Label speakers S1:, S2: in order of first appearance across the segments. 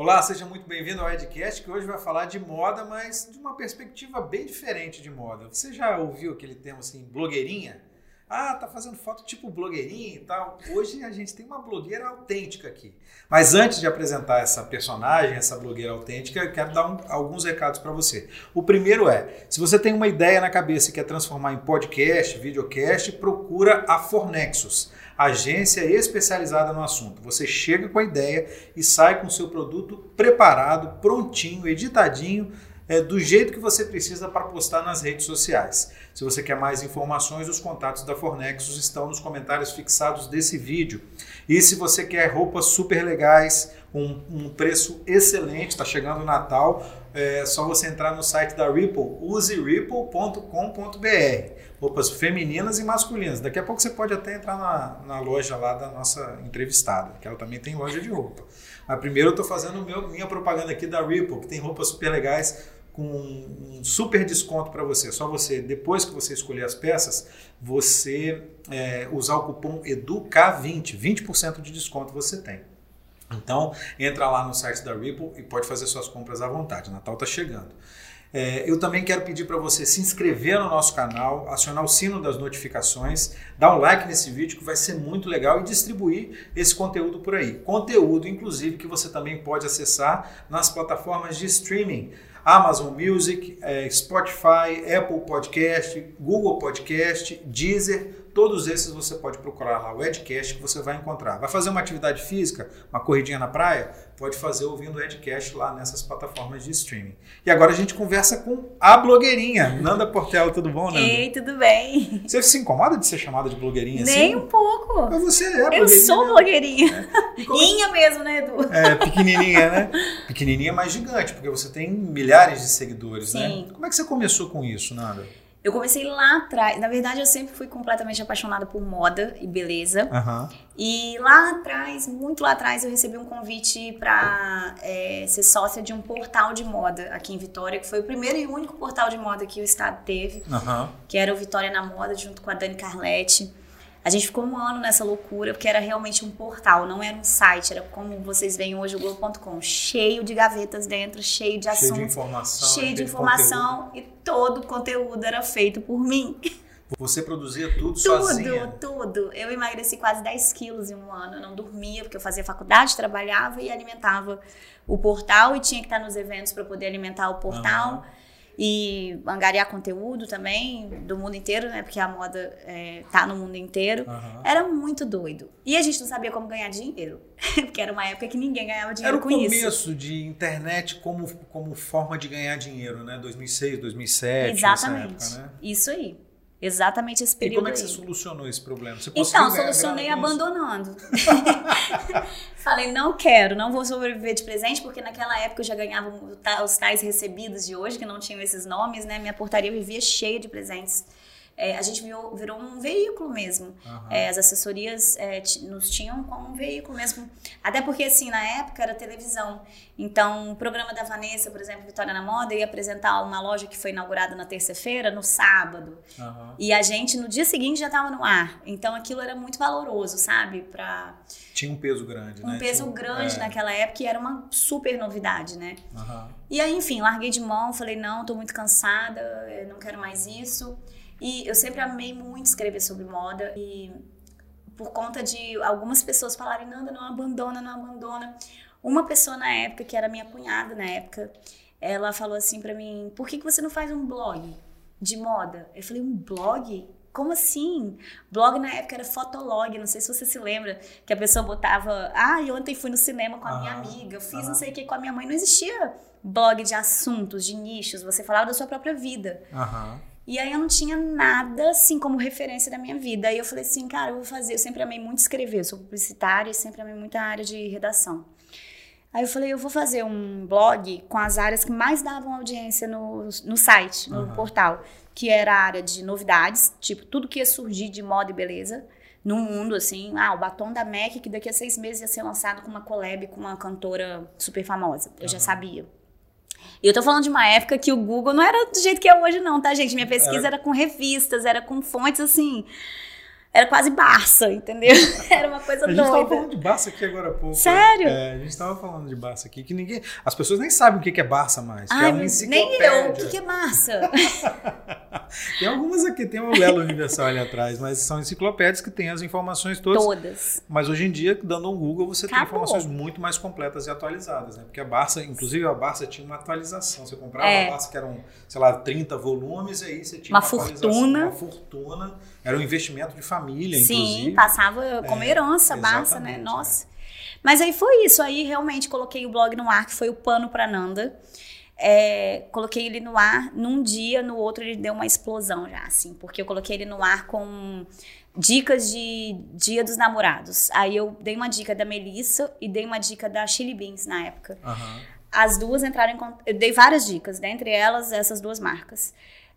S1: Olá, seja muito bem-vindo ao Edcast, que hoje vai falar de moda, mas de uma perspectiva bem diferente de moda. Você já ouviu aquele termo assim, blogueirinha? Ah, tá fazendo foto tipo blogueirinha e tal. Hoje a gente tem uma blogueira autêntica aqui. Mas antes de apresentar essa personagem, essa blogueira autêntica, eu quero dar um, alguns recados para você. O primeiro é: se você tem uma ideia na cabeça e quer transformar em podcast, videocast, procura a Fornexus, agência especializada no assunto. Você chega com a ideia e sai com o seu produto preparado, prontinho, editadinho é, do jeito que você precisa para postar nas redes sociais. Se você quer mais informações, os contatos da Fornexus estão nos comentários fixados desse vídeo. E se você quer roupas super legais, um, um preço excelente, está chegando o Natal, é só você entrar no site da Ripple, useripple.com.br. Roupas femininas e masculinas. Daqui a pouco você pode até entrar na, na loja lá da nossa entrevistada, que ela também tem loja de roupa. Mas primeiro eu estou fazendo meu, minha propaganda aqui da Ripple, que tem roupas super legais com um super desconto para você. Só você, depois que você escolher as peças, você é, usar o cupom EDUCA20, 20% de desconto você tem. Então, entra lá no site da Ripple e pode fazer suas compras à vontade. Natal está chegando. É, eu também quero pedir para você se inscrever no nosso canal, acionar o sino das notificações, dar um like nesse vídeo que vai ser muito legal e distribuir esse conteúdo por aí. Conteúdo, inclusive, que você também pode acessar nas plataformas de streaming. Amazon Music, é, Spotify, Apple Podcast, Google Podcast, Deezer, todos esses você pode procurar lá o Edcast que você vai encontrar. Vai fazer uma atividade física, uma corridinha na praia? Pode fazer ouvindo o Edcast lá nessas plataformas de streaming. E agora a gente conversa com a blogueirinha, Nanda Portela, tudo bom, Nanda?
S2: Ei, tudo bem.
S1: Você se incomoda de ser chamada de blogueirinha
S2: Nem
S1: assim?
S2: um pouco.
S1: Mas você é
S2: Eu
S1: blogueirinha.
S2: sou
S1: né?
S2: blogueirinha.
S1: É. É-
S2: Inha mesmo, né, Edu?
S1: É, pequenininha, né? Pequenininha, mas gigante, porque você tem milhares de seguidores, né?
S2: Sim.
S1: Como é que você começou com isso, Nanda?
S2: Eu comecei lá atrás. Na verdade, eu sempre fui completamente apaixonada por moda e beleza.
S1: Aham.
S2: E lá atrás, muito lá atrás, eu recebi um convite para ser sócia de um portal de moda aqui em Vitória, que foi o primeiro e único portal de moda que o estado teve,
S1: Aham.
S2: que era o Vitória na Moda, junto com a Dani Carletti. A gente ficou um ano nessa loucura, porque era realmente um portal, não era um site, era como vocês veem hoje o Globo.com, cheio de gavetas dentro, cheio de
S1: Cheio de
S2: assuntos,
S1: informação.
S2: cheio de
S1: conteúdo.
S2: informação e todo o conteúdo era feito por mim.
S1: Você produzia tudo, sozinha.
S2: Tudo, tudo. Eu emagreci quase 10 quilos em um ano. Eu não dormia, porque eu fazia faculdade, trabalhava e alimentava o portal e tinha que estar nos eventos para poder alimentar o portal.
S1: Aham.
S2: E angariar conteúdo também do mundo inteiro, né? Porque a moda é, tá no mundo inteiro.
S1: Aham.
S2: Era muito doido. E a gente não sabia como ganhar dinheiro. Porque era uma época que ninguém ganhava
S1: Era
S2: dinheiro
S1: o
S2: com isso.
S1: começo de internet como, como forma de ganhar dinheiro, né? 2006, 2007,
S2: Exatamente.
S1: época, né?
S2: Isso aí. Exatamente esse
S1: E
S2: período
S1: como é que você
S2: aí.
S1: solucionou esse problema?
S2: Então, solucionei
S1: isso?
S2: abandonando. Falei, não quero, não vou sobreviver de presente, porque naquela época eu já ganhava os tais recebidos de hoje, que não tinham esses nomes, né? Minha portaria vivia cheia de presentes. É, a gente virou, virou um veículo mesmo.
S1: Aham.
S2: É, as assessorias é, nos tinham como um veículo mesmo. Até porque, assim, na época era televisão. Então, o programa da Vanessa, por exemplo, Vitória na Moda, ia apresentar uma loja que foi inaugurada na terça-feira, no sábado.
S1: Aham.
S2: E a gente, no dia seguinte, já estava no ar. Então, aquilo era muito valoroso, sabe? Pra
S1: Tinha um peso grande, né?
S2: um peso
S1: Tinha
S2: grande
S1: é.
S2: naquela época e era uma super novidade, né?
S1: Aham.
S2: E aí, enfim, larguei de mão, falei, não, tô muito cansada, eh, não quero mais isso. E eu sempre amei muito escrever sobre moda e por conta de algumas pessoas falarem, Nanda, não abandona, não abandona. Uma pessoa na época, que era minha cunhada na época, ela falou assim pra mim, por que, que você não faz um blog de moda? Eu falei, um blog? Como assim? Blog na época era fotolog, não sei se você se lembra, que a pessoa botava, ah, e ontem fui no cinema com a minha
S1: Aham,
S2: amiga, eu fiz
S1: aham.
S2: não sei o que com a minha mãe. Não existia blog de assuntos, de nichos, você falava da sua própria vida.
S1: Aham.
S2: E aí eu não tinha nada assim como referência da minha vida. Aí eu falei assim, cara, eu vou fazer. Eu sempre amei muito escrever, eu sou publicitária e sempre amei muito a área de redação. Aí eu falei, eu vou fazer um blog com as áreas que mais davam audiência no, no site, no
S1: Aham.
S2: portal, que era a área de novidades, tipo, tudo que ia surgir de moda e beleza no mundo, assim, ah, o batom da MAC, que daqui a seis meses ia ser lançado com uma collab com uma cantora super famosa. Eu já
S1: Aham.
S2: sabia. E eu tô falando de uma época que o Google não era do jeito que é hoje, não, tá, gente? Minha pesquisa
S1: Era-
S2: era com revistas, era com fontes assim. Era quase Barça, entendeu? Era uma coisa doida.
S1: A gente tava falando de Barça aqui agora há pouco.
S2: Sério?
S1: É, a gente tava falando de Barça aqui, que ninguém. As pessoas nem sabem o que é Barça mais.
S2: Ai,
S1: é
S2: nem eu. O que é Barça?
S1: tem algumas aqui, tem uma Lelo Universal ali atrás, mas são enciclopédias que têm as informações todas.
S2: Todas.
S1: Mas hoje em dia, dando um Google, você Acabou. tem informações muito mais completas e atualizadas, né? Porque a Barça, inclusive a Barça tinha uma atualização. Você comprava é. a Barça que eram, sei lá, 30 volumes, e aí você tinha
S2: uma, uma fortuna.
S1: Uma fortuna. Era um investimento de família,
S2: Sim,
S1: inclusive.
S2: Passava como é, herança, Barça, né? Nossa. É. Mas aí foi isso. Aí realmente coloquei o blog no ar, que foi o pano para Nanda. É, coloquei ele no ar num dia, no outro ele deu uma explosão já, assim, porque eu coloquei ele no ar com dicas de Dia dos Namorados. Aí eu dei uma dica da Melissa e dei uma dica da Chili Beans na época.
S1: Uhum.
S2: As duas entraram em Eu dei várias dicas, dentre elas essas duas marcas.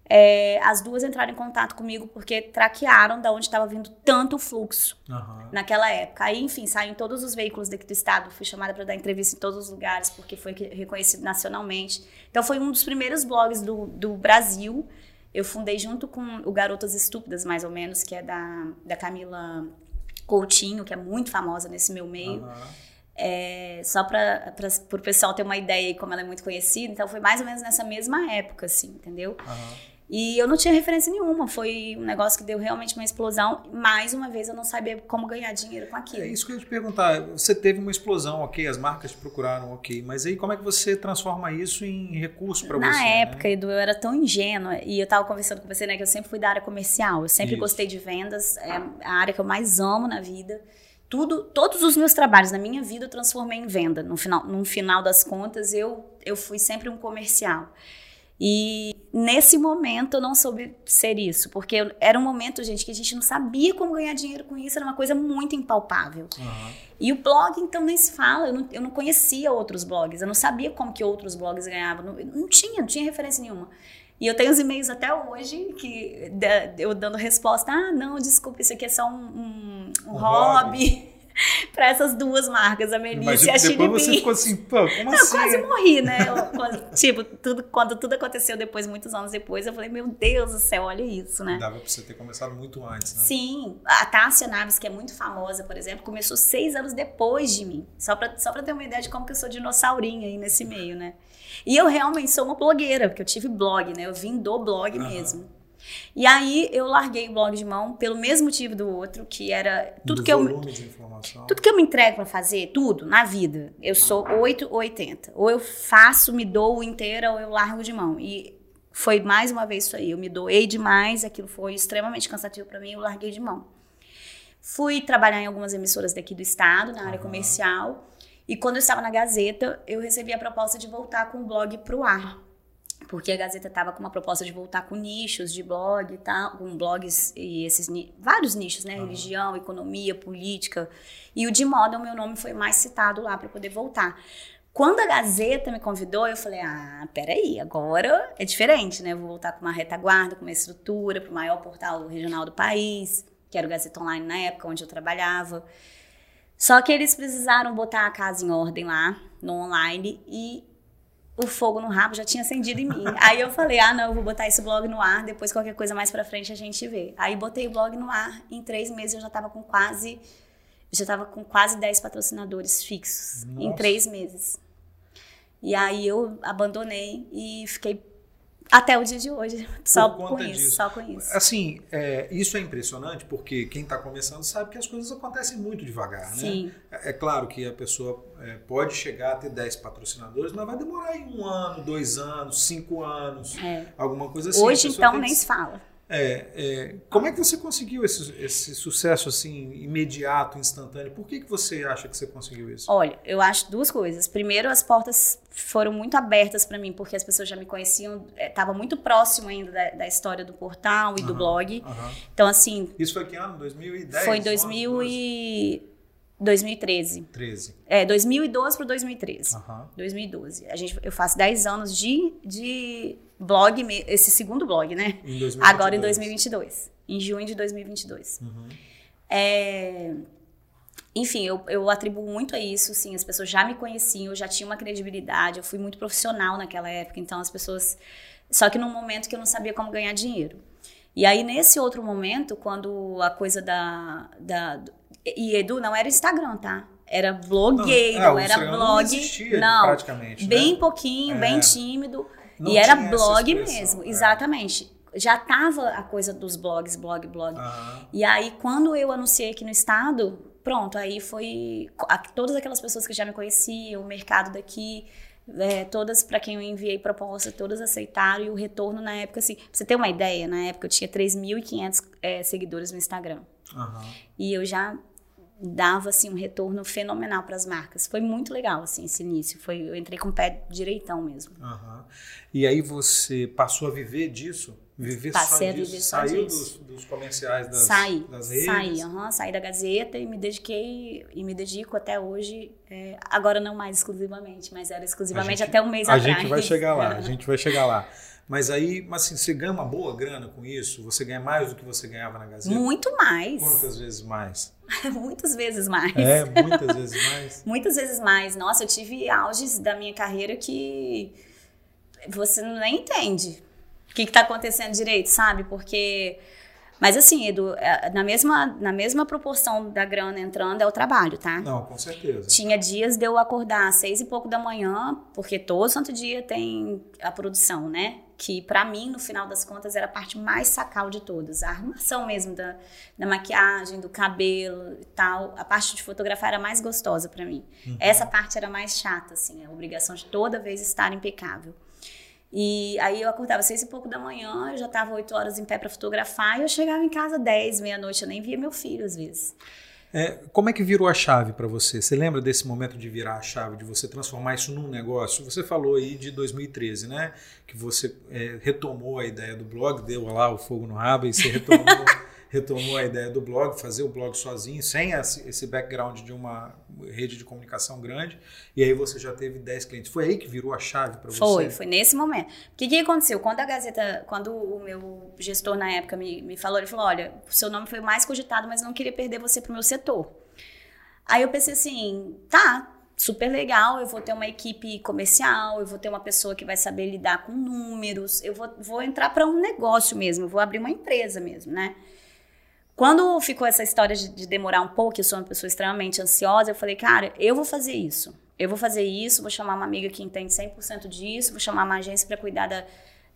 S2: É, as duas entraram em contato comigo porque traquearam da onde estava vindo tanto fluxo
S1: uhum.
S2: naquela época. Aí, enfim, saiu em todos os veículos daqui do estado. Fui chamada para dar entrevista em todos os lugares porque foi reconhecido nacionalmente. Então, foi um dos primeiros blogs do, do Brasil. Eu fundei junto com o Garotas Estúpidas, mais ou menos, que é da, da Camila Coutinho, que é muito famosa nesse meu meio.
S1: Uhum.
S2: É, só para o pessoal ter uma ideia de como ela é muito conhecida. Então, foi mais ou menos nessa mesma época, assim, entendeu?
S1: Uhum.
S2: E eu não tinha referência nenhuma, foi um negócio que deu realmente uma explosão. Mais uma vez, eu não sabia como ganhar dinheiro com aquilo.
S1: É isso que eu ia te perguntar. Você teve uma explosão, ok, as marcas te procuraram, ok, mas aí como é que você transforma isso em recurso para você?
S2: Na época, né? Edu, eu era tão ingênua e eu estava conversando com você, né, que eu sempre fui da área comercial, eu sempre isso. gostei de vendas, é a área que eu mais amo na vida. Tudo, todos os meus trabalhos na minha vida eu transformei em venda. No final, no final das contas, eu, eu fui sempre um comercial. E nesse momento eu não soube ser isso, porque era um momento, gente, que a gente não sabia como ganhar dinheiro com isso, era uma coisa muito impalpável.
S1: Uhum.
S2: E o blog, então, nem se fala, eu não, eu não, conhecia outros blogs, eu não sabia como que outros blogs ganhavam, não, não tinha, não tinha referência nenhuma. E eu tenho os e-mails até hoje que eu dando resposta, ah, não, desculpa, isso aqui é só um, um, um, um hobby. hobby. para essas duas marcas, a Melissa e a Chili
S1: depois você ficou assim, pô, como
S2: não,
S1: assim?
S2: Eu quase morri, né? Eu, tipo, tudo, quando tudo aconteceu depois, muitos anos depois, eu falei, meu Deus do céu, olha isso, né?
S1: Dava pra você ter começado muito antes, né?
S2: Sim. A Tássia Naves, que é muito famosa, por exemplo, começou seis anos depois de mim. Só pra, só pra ter uma ideia de como que eu sou dinossaurinha aí nesse meio, né? E eu realmente sou uma blogueira, porque eu tive blog, né? Eu vim do blog uhum. mesmo. E aí eu larguei o blog de mão pelo mesmo motivo do outro, que era tudo
S1: do
S2: que eu tudo que eu me entrego para fazer, tudo na vida, eu sou 8 ou 80. Ou eu faço, me dou inteira ou eu largo de mão. E foi mais uma vez isso aí, eu me doei demais, aquilo foi extremamente cansativo para mim, eu larguei de mão. Fui trabalhar em algumas emissoras daqui do estado, na área comercial. E quando eu estava na Gazeta, eu recebi a proposta de voltar com o blog pro ar porque a Gazeta estava com uma proposta de voltar com nichos de blog e tal, com blogs e esses vários nichos, né? Uhum. Religião, economia, política. E o de moda, o meu nome foi mais citado lá para poder voltar. Quando a Gazeta me convidou, eu falei: ah, peraí, agora é diferente, né? vou voltar com uma retaguarda, com uma estrutura, para o maior portal regional do país, que era o Gazeta Online na época, onde eu trabalhava. Só que eles precisaram botar a casa em ordem lá, no online, e o fogo no rabo já tinha acendido em mim. Aí eu falei, ah, não, eu vou botar esse blog no ar, depois qualquer coisa mais pra frente a gente vê. Aí botei o blog no ar, em três meses eu já tava com quase, já tava com quase 10 patrocinadores fixos, Nossa. em três meses. E aí eu abandonei e fiquei até o dia de hoje, só com isso, disso. só com isso.
S1: Assim, é, isso é impressionante porque quem está começando sabe que as coisas acontecem muito devagar, né?
S2: Sim.
S1: né? É, é claro que a pessoa é, pode chegar a ter 10 patrocinadores, mas vai demorar aí um ano, dois anos, cinco anos,
S2: é.
S1: alguma coisa assim.
S2: Hoje, então, nem se fala.
S1: É, é, como é que você conseguiu esse, esse sucesso assim imediato, instantâneo? Por que, que você acha que você conseguiu isso?
S2: Olha, eu acho duas coisas. Primeiro, as portas foram muito abertas para mim, porque as pessoas já me conheciam, estava é, muito próximo ainda da, da, história do portal e uhum, do blog.
S1: Uhum.
S2: Então, assim.
S1: Isso foi que ano? 2010?
S2: Foi em 2000 e... 2013.
S1: 13.
S2: É, 2012 para 2013.
S1: Uhum.
S2: 2012. A gente, eu faço 10 anos de, de blog, esse segundo blog, né?
S1: Em 2022.
S2: Agora em 2022. Em junho de 2022.
S1: Uhum.
S2: É, enfim, eu, eu atribuo muito a isso, sim. As pessoas já me conheciam, eu já tinha uma credibilidade, eu fui muito profissional naquela época, então as pessoas. Só que num momento que eu não sabia como ganhar dinheiro. E aí, nesse outro momento, quando a coisa da. da e Edu não era Instagram, tá? Era blogueiro,
S1: Não, é,
S2: era blog.
S1: Não existia,
S2: não,
S1: praticamente.
S2: bem
S1: né?
S2: pouquinho,
S1: É.
S2: bem tímido.
S1: Não
S2: e era blog mesmo,
S1: é.
S2: exatamente. Já tava a coisa dos blogs, blog, blog.
S1: Aham.
S2: E aí, quando eu anunciei aqui no estado, pronto, aí foi. Todas aquelas pessoas que já me conheciam, o mercado daqui, é, todas para quem eu enviei proposta, todas aceitaram. E o retorno na época, assim, pra você ter uma ideia, na época eu tinha 3.500 é, seguidores no Instagram.
S1: Aham.
S2: E eu já dava assim um retorno fenomenal para as marcas. Foi muito legal assim esse início. Foi eu entrei com o pé direitão mesmo.
S1: Aham. E aí você passou a viver disso? Viver
S2: Passei
S1: só
S2: a
S1: disso?
S2: viver só
S1: Saiu
S2: disso.
S1: Dos, dos comerciais das,
S2: saí,
S1: das redes?
S2: saí, aham, saí da Gazeta e me dediquei e me dedico até hoje. é, agora não mais exclusivamente, mas era exclusivamente
S1: A gente-
S2: até um mês
S1: A
S2: atrás.
S1: gente vai chegar lá, a gente vai chegar lá. Mas aí, mas assim, você ganha uma boa grana com isso? Você ganha mais do que você ganhava na Gazeta?
S2: Muito mais,
S1: Quantas vezes mais?
S2: muitas vezes mais.
S1: É, muitas vezes mais.
S2: Muitas vezes mais. Nossa, eu tive auges da minha carreira que você nem entende o que está acontecendo direito, sabe? Porque. Mas assim, Edu, é, na mesma, na mesma proporção da grana entrando é o trabalho, tá?
S1: Não, com certeza.
S2: Tinha dias de eu acordar às seis e pouco da manhã, porque todo santo dia tem a produção, né? Que pra mim, no final das contas, era a parte mais sacal de todas. A arrumação mesmo da, da maquiagem, do cabelo e tal. A parte de fotografar era mais gostosa pra mim. Essa parte era mais chata, assim, a obrigação de toda vez estar impecável. E aí eu acordava seis e pouco da manhã, eu já tava oito horas em pé pra fotografar, e eu chegava em casa dez, meia-noite, eu nem via meu filho às vezes.
S1: É, como é que virou a chave para você? Você lembra desse momento de virar a chave, de você transformar isso num negócio? Você falou aí de 2013, né? Que você é, retomou a ideia do blog, deu lá o fogo no rabo e você retomou, retomou a ideia do blog, fazer o blog sozinho, sem esse background de uma rede de comunicação grande. E aí você já teve 10 clientes. Foi aí que virou a chave para você?
S2: Foi, foi nesse momento. O que, que aconteceu? Quando a Gazeta, quando o meu gestor na época me, me falou, ele falou: olha, o seu nome foi o mais cogitado, mas não queria perder você pro meu setor. Aí eu pensei assim: tá, super legal, eu vou ter uma equipe comercial, eu vou ter uma pessoa que vai saber lidar com números, eu vou, vou entrar para um negócio mesmo, vou abrir uma empresa mesmo, né? Quando ficou essa história de, de demorar um pouco, eu sou uma pessoa extremamente ansiosa, eu falei, cara, eu vou fazer isso. Eu vou fazer isso, vou chamar uma amiga que entende 100% disso, vou chamar uma agência para cuidar da,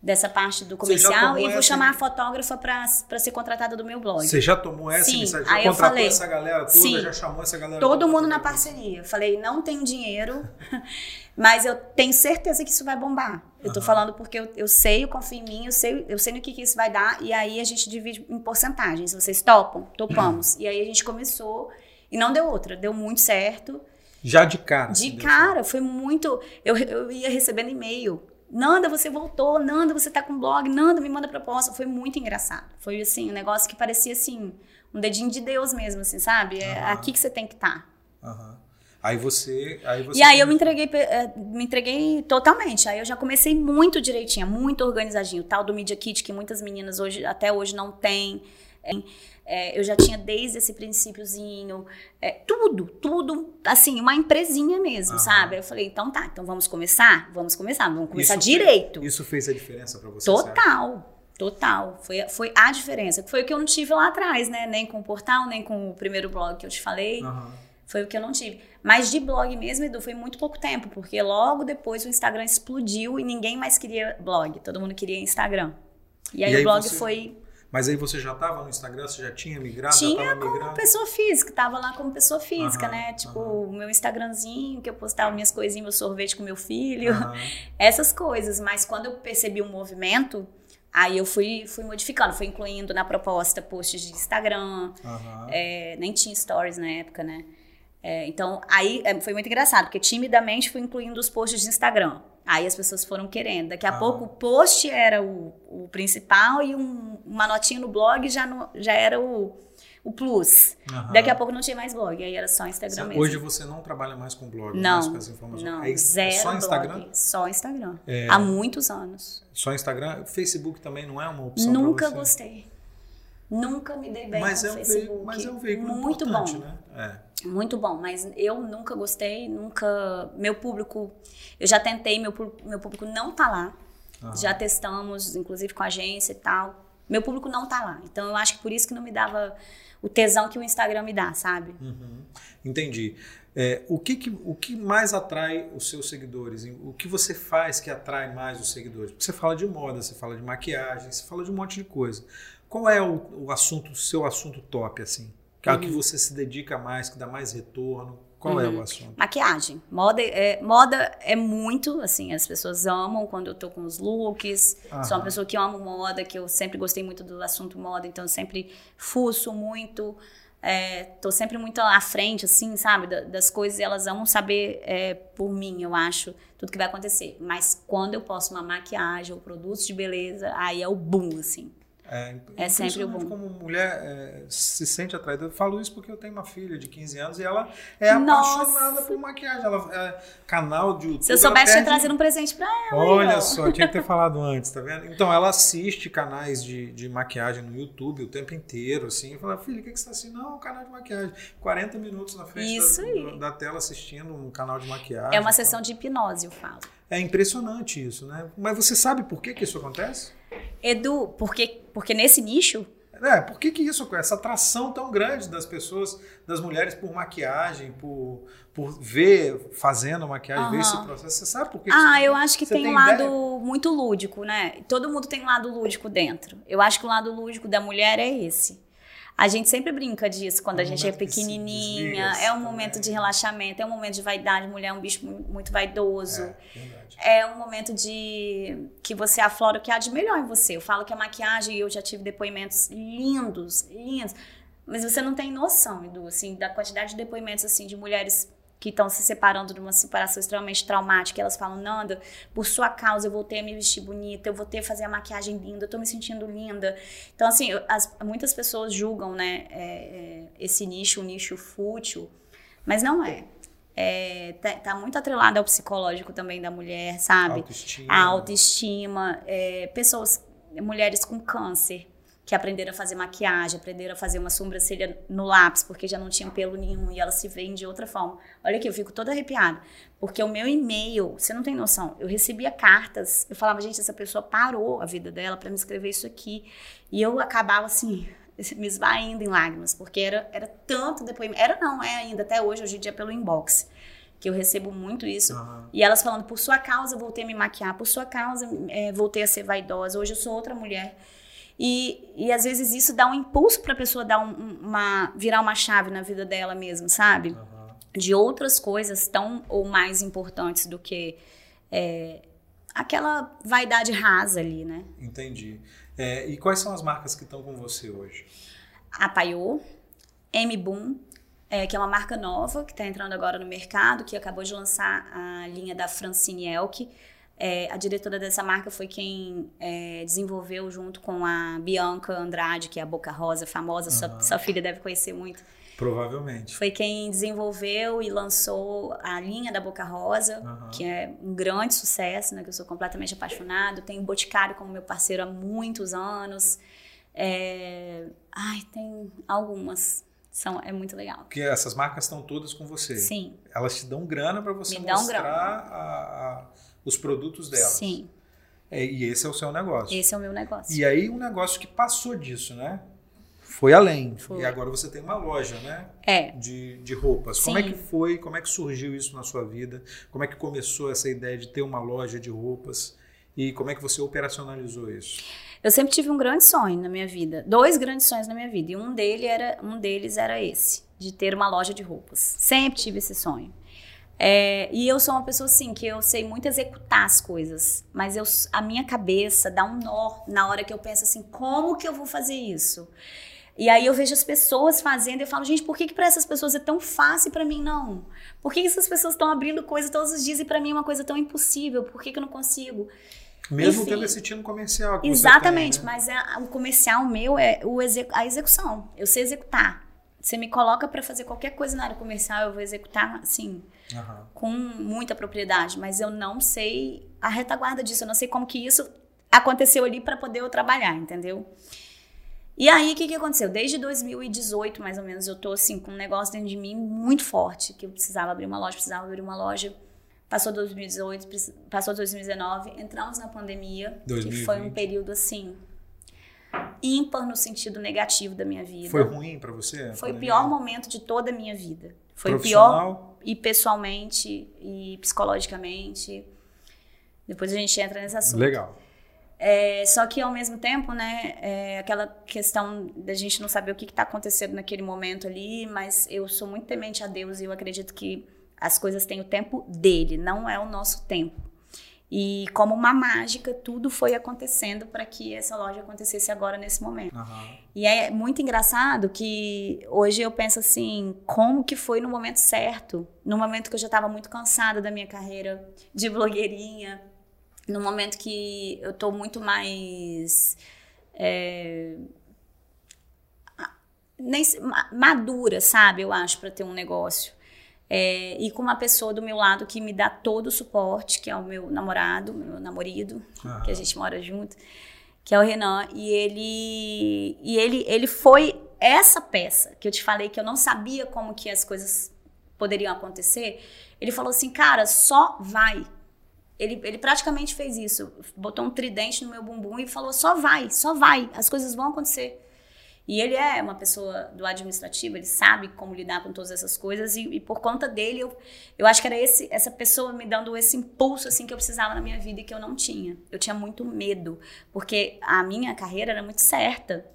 S2: dessa parte do comercial e vou
S1: essa-
S2: chamar a fotógrafa para ser contratada do meu blog.
S1: Você já tomou essa
S2: Sim, aí
S1: Já
S2: eu
S1: contratou
S2: falei,
S1: essa galera toda?
S2: sim.
S1: Já chamou essa galera
S2: Todo mundo na parceria. Falei, não tenho dinheiro, mas eu tenho certeza que isso vai bombar. Eu tô
S1: Aham.
S2: falando porque eu, eu sei, eu confio em mim, eu sei, eu sei no que, que isso vai dar, e aí a gente divide em porcentagens. Vocês topam? Topamos. e aí a gente começou, e não deu outra, deu muito certo.
S1: Já de cara.
S2: De
S1: assim, deu
S2: cara, foi muito. Eu, eu ia recebendo e-mail. Nanda, você voltou. Nanda, você tá com blog. Nanda, me manda proposta. Foi muito engraçado. Foi assim, um negócio que parecia assim, um dedinho de Deus mesmo, assim, sabe? É
S1: Aham.
S2: aqui que você tem que estar.
S1: Aham. Aí você. Aí você
S2: E aí eu me entreguei, eh, me entreguei totalmente. Aí eu já comecei muito direitinho, muito organizadinho. O tal do Media Kit que muitas meninas hoje, até hoje não têm. É, eu já tinha desde esse princípiozinho, é, tudo, tudo, assim, uma empresinha mesmo,
S1: Aham.
S2: sabe? Eu falei, então tá, então vamos começar? Vamos começar, vamos começar
S1: Isso
S2: direito.
S1: Fez, isso fez a diferença pra você? você acha?
S2: Total, total. Foi, foi a diferença. Foi o que eu não tive lá atrás, né? Nem com o portal, nem com o primeiro blog que eu te falei.
S1: Aham.
S2: Foi o que eu não tive. Mas de blog mesmo, Edu, foi muito pouco tempo, porque logo depois o Instagram explodiu e ninguém mais queria blog. Todo mundo queria Instagram. E aí,
S1: E aí
S2: o blog
S1: você
S2: foi.
S1: Mas aí você já estava no Instagram, você já tinha migrado,
S2: Tinha
S1: estava
S2: como
S1: migrando?
S2: pessoa física, tava lá como pessoa física,
S1: Aham,
S2: né? Tipo, o meu Instagramzinho, que eu postava minhas coisinhas, meu sorvete com meu filho,
S1: Aham.
S2: essas coisas. Mas quando eu percebi o movimento, aí eu fui, fui modificando, fui incluindo na proposta posts de Instagram. É, nem tinha stories na época, né? É, então, aí é, foi muito engraçado, porque timidamente fui incluindo os posts de Instagram. Aí as pessoas foram querendo. Daqui a
S1: Ah.
S2: pouco o post era o, o principal e um- uma notinha no blog já, no- já era o, o plus.
S1: Aham.
S2: Daqui a pouco não tinha mais blog, aí era só Instagram mesmo.
S1: Hoje você não trabalha mais com blog, mais
S2: não,
S1: com as informações.
S2: não,
S1: é,
S2: zero
S1: é só Instagram?
S2: blog, só Instagram.
S1: É.
S2: Há muitos anos.
S1: Só Instagram? Facebook também não é uma opção
S2: Nunca gostei. Nunca me dei bem
S1: Mas
S2: com
S1: é, um
S2: Facebook.
S1: veículo, mas é um veículo
S2: Muito bom.
S1: né? É.
S2: Muito bom, mas eu nunca gostei, nunca. Meu público. Eu já tentei, meu, meu público não tá lá.
S1: Aham.
S2: Já testamos, inclusive com a agência e tal. Meu público não tá lá. Então eu acho que por isso que não me dava o tesão que o Instagram me dá, sabe?
S1: Uhum. Entendi. É, o, que, que, o que mais atrai os seus seguidores? O que você faz que atrai mais os seguidores? Porque você fala de moda, você fala de maquiagem, você fala de um monte de coisa. Qual é o, o assunto, o seu assunto top, assim? Que é o que você se dedica mais, que dá mais retorno? Qual uhum. é o assunto?
S2: Maquiagem. Moda é, moda é muito, assim, as pessoas amam quando eu tô com os looks. Aham. Sou uma pessoa que ama moda, que eu sempre gostei muito do assunto moda, então eu sempre fuço muito. É, tô sempre muito à frente, assim, sabe, das coisas, elas amam saber é, por mim, eu acho, tudo que vai acontecer. Mas quando eu posto uma maquiagem ou produtos de beleza, aí é o boom, assim.
S1: É, é sempre bom. como mulher é, se sente atraída. Eu falo isso porque eu tenho uma filha de 15 anos e ela é Nossa. apaixonada por maquiagem. Ela é canal de YouTube.
S2: Se eu soubesse perde... trazer um presente pra ela.
S1: Olha só, tinha que ter falado antes, tá vendo? Então ela assiste canais de, de maquiagem no YouTube o tempo inteiro, assim. Eu falo, filha, o que, que você tá assistindo? Não, um canal de maquiagem. 40 minutos na frente da, da, tela assistindo um canal de maquiagem.
S2: É uma sessão de hipnose, eu falo.
S1: É impressionante isso, né? Mas você sabe por que, que isso acontece?
S2: Edu, porque, porque nesse nicho.
S1: É, por que, que isso, essa atração tão grande das pessoas, das mulheres por maquiagem, por, por ver fazendo maquiagem, uhum. ver esse processo? Você sabe por que
S2: Ah,
S1: isso?
S2: eu acho que tem, tem um lado muito lúdico, né? Todo mundo tem um lado lúdico dentro. Eu acho que o lado lúdico da mulher é esse. A gente sempre brinca disso quando é um a gente é pequenininha. É um momento de relaxamento, é um momento de vaidade. Mulher é um bicho muito vaidoso. É, é um momento de que você aflora o que há de melhor em você. Eu falo que a maquiagem, eu já tive depoimentos lindos, lindos. Mas você não tem noção, Edu, assim, da quantidade de depoimentos assim de mulheres que estão se separando de uma separação extremamente traumática, elas falam, Nanda, por sua causa eu voltei a me vestir bonita, eu voltei a fazer a maquiagem linda, eu tô me sentindo linda. Então, assim, as, muitas pessoas julgam, né, é, é, esse nicho, um nicho fútil, mas não é. É, tá, tá, muito atrelado ao psicológico também da mulher, sabe?
S1: Autoestima.
S2: A autoestima. É, pessoas, mulheres com câncer, que aprenderam a fazer maquiagem, aprenderam a fazer uma sobrancelha no lápis, porque já não tinham pelo nenhum e elas se veem de outra forma. Olha aqui, eu fico toda arrepiada. Porque o meu e-mail, você não tem noção, eu recebia cartas, eu falava, gente, essa pessoa parou a vida dela para me escrever isso aqui. E eu acabava assim, me esvaindo em lágrimas, porque era, era tanto depoimento. Era não, é ainda, até hoje, hoje em dia, pelo inbox que eu recebo muito isso. Uhum. E elas falando, por sua causa voltei a me maquiar, por sua causa é, voltei a ser vaidosa, hoje eu sou outra mulher. E, e às vezes isso dá um impulso para a pessoa dar um, uma virar uma chave na vida dela mesmo, sabe? Uhum. De outras coisas tão ou mais importantes do que é, aquela vaidade rasa ali, né?
S1: Entendi. É, e quais são as marcas que estão com você hoje?
S2: A Paiô, M-Boom, é, que é uma marca nova que está entrando agora no mercado, que acabou de lançar a linha da Francine Elk. É, a diretora dessa marca foi quem é, desenvolveu junto com a Bianca Andrade, que é a Boca Rosa famosa, uhum. sua, sua, filha deve conhecer muito.
S1: Provavelmente.
S2: Foi quem desenvolveu e lançou a linha da Boca Rosa, uhum. que é um grande sucesso, né, que eu sou completamente apaixonado. Tenho o Boticário como meu parceiro há muitos anos. É... Ai, tem algumas. São, é muito legal.
S1: Porque essas marcas estão todas com você.
S2: Sim.
S1: Elas te dão grana para você Me mostrar a, a os produtos delas.
S2: Sim.
S1: É, e esse é o seu negócio.
S2: Esse é o meu negócio.
S1: E aí um negócio que passou disso, né? Foi além.
S2: Foi.
S1: E agora você tem uma loja, né?
S2: É.
S1: De, de roupas. Sim. Como é que foi? Como é que surgiu isso na sua vida? Como é que começou essa ideia de ter uma loja de roupas? E como é que você operacionalizou isso?
S2: Eu sempre tive um grande sonho na minha vida, dois grandes sonhos na minha vida, e um dele era um deles era esse, de ter uma loja de roupas. Sempre tive esse sonho. É, e eu sou uma pessoa assim, que eu sei muito executar as coisas, mas eu, a minha cabeça dá um nó na hora que eu penso assim, como que eu vou fazer isso? E aí eu vejo as pessoas fazendo e eu falo, gente, por que, que para essas pessoas é tão fácil e para mim não? Por que, que essas pessoas estão abrindo coisas todos os dias e para mim é uma coisa tão impossível? Por que, que eu não consigo?
S1: Mesmo Enfim, tendo esse time comercial.
S2: exatamente,
S1: tem, né?
S2: mas é, o comercial meu é o a execução. Eu sei executar. Você me coloca para fazer qualquer coisa na área comercial, eu vou executar assim uhum. com muita propriedade, mas eu não sei a retaguarda disso, eu não sei como que isso aconteceu ali para poder eu trabalhar, entendeu? E aí, o que, que aconteceu? Desde 2018, mais ou menos, eu tô assim, com um negócio dentro de mim muito forte, que eu precisava abrir uma loja, precisava abrir uma loja. Passou 2018, passou 2019, entramos na pandemia, 2020. que foi um período assim ímpar no sentido negativo da minha vida.
S1: Foi ruim para você?
S2: Foi o pior momento de toda a minha vida. Foi o pior e pessoalmente e psicologicamente. Depois a gente entra nesse assunto.
S1: Legal.
S2: É, só que ao mesmo tempo, né, é aquela questão da gente não saber o que está acontecendo naquele momento ali, mas eu sou muito temente a Deus e eu acredito que as coisas têm o tempo dele, não é o nosso tempo. E como uma mágica, tudo foi acontecendo para que essa loja acontecesse agora nesse momento. Uhum. E é muito engraçado que hoje eu penso assim, como que foi no momento certo, no momento que eu já estava muito cansada da minha carreira de blogueirinha, no momento que eu estou muito mais é, madura, sabe? Eu acho para ter um negócio. É, e com uma pessoa do meu lado que me dá todo o suporte, que é o meu namorado, meu namorado, uhum. que a gente mora junto, que é o Renan. E ele, e ele, ele foi essa peça que eu te falei que eu não sabia como que as coisas poderiam acontecer. Ele falou assim, cara, só vai. Ele, ele praticamente fez isso. Botou um tridente no meu bumbum e falou: só vai, só vai, as coisas vão acontecer. E ele é uma pessoa do administrativo, ele sabe como lidar com todas essas coisas, e, e por conta dele, eu, eu acho que era esse, essa pessoa me dando esse impulso assim que eu precisava na minha vida e que eu não tinha. Eu tinha muito medo, porque a minha carreira era muito certa.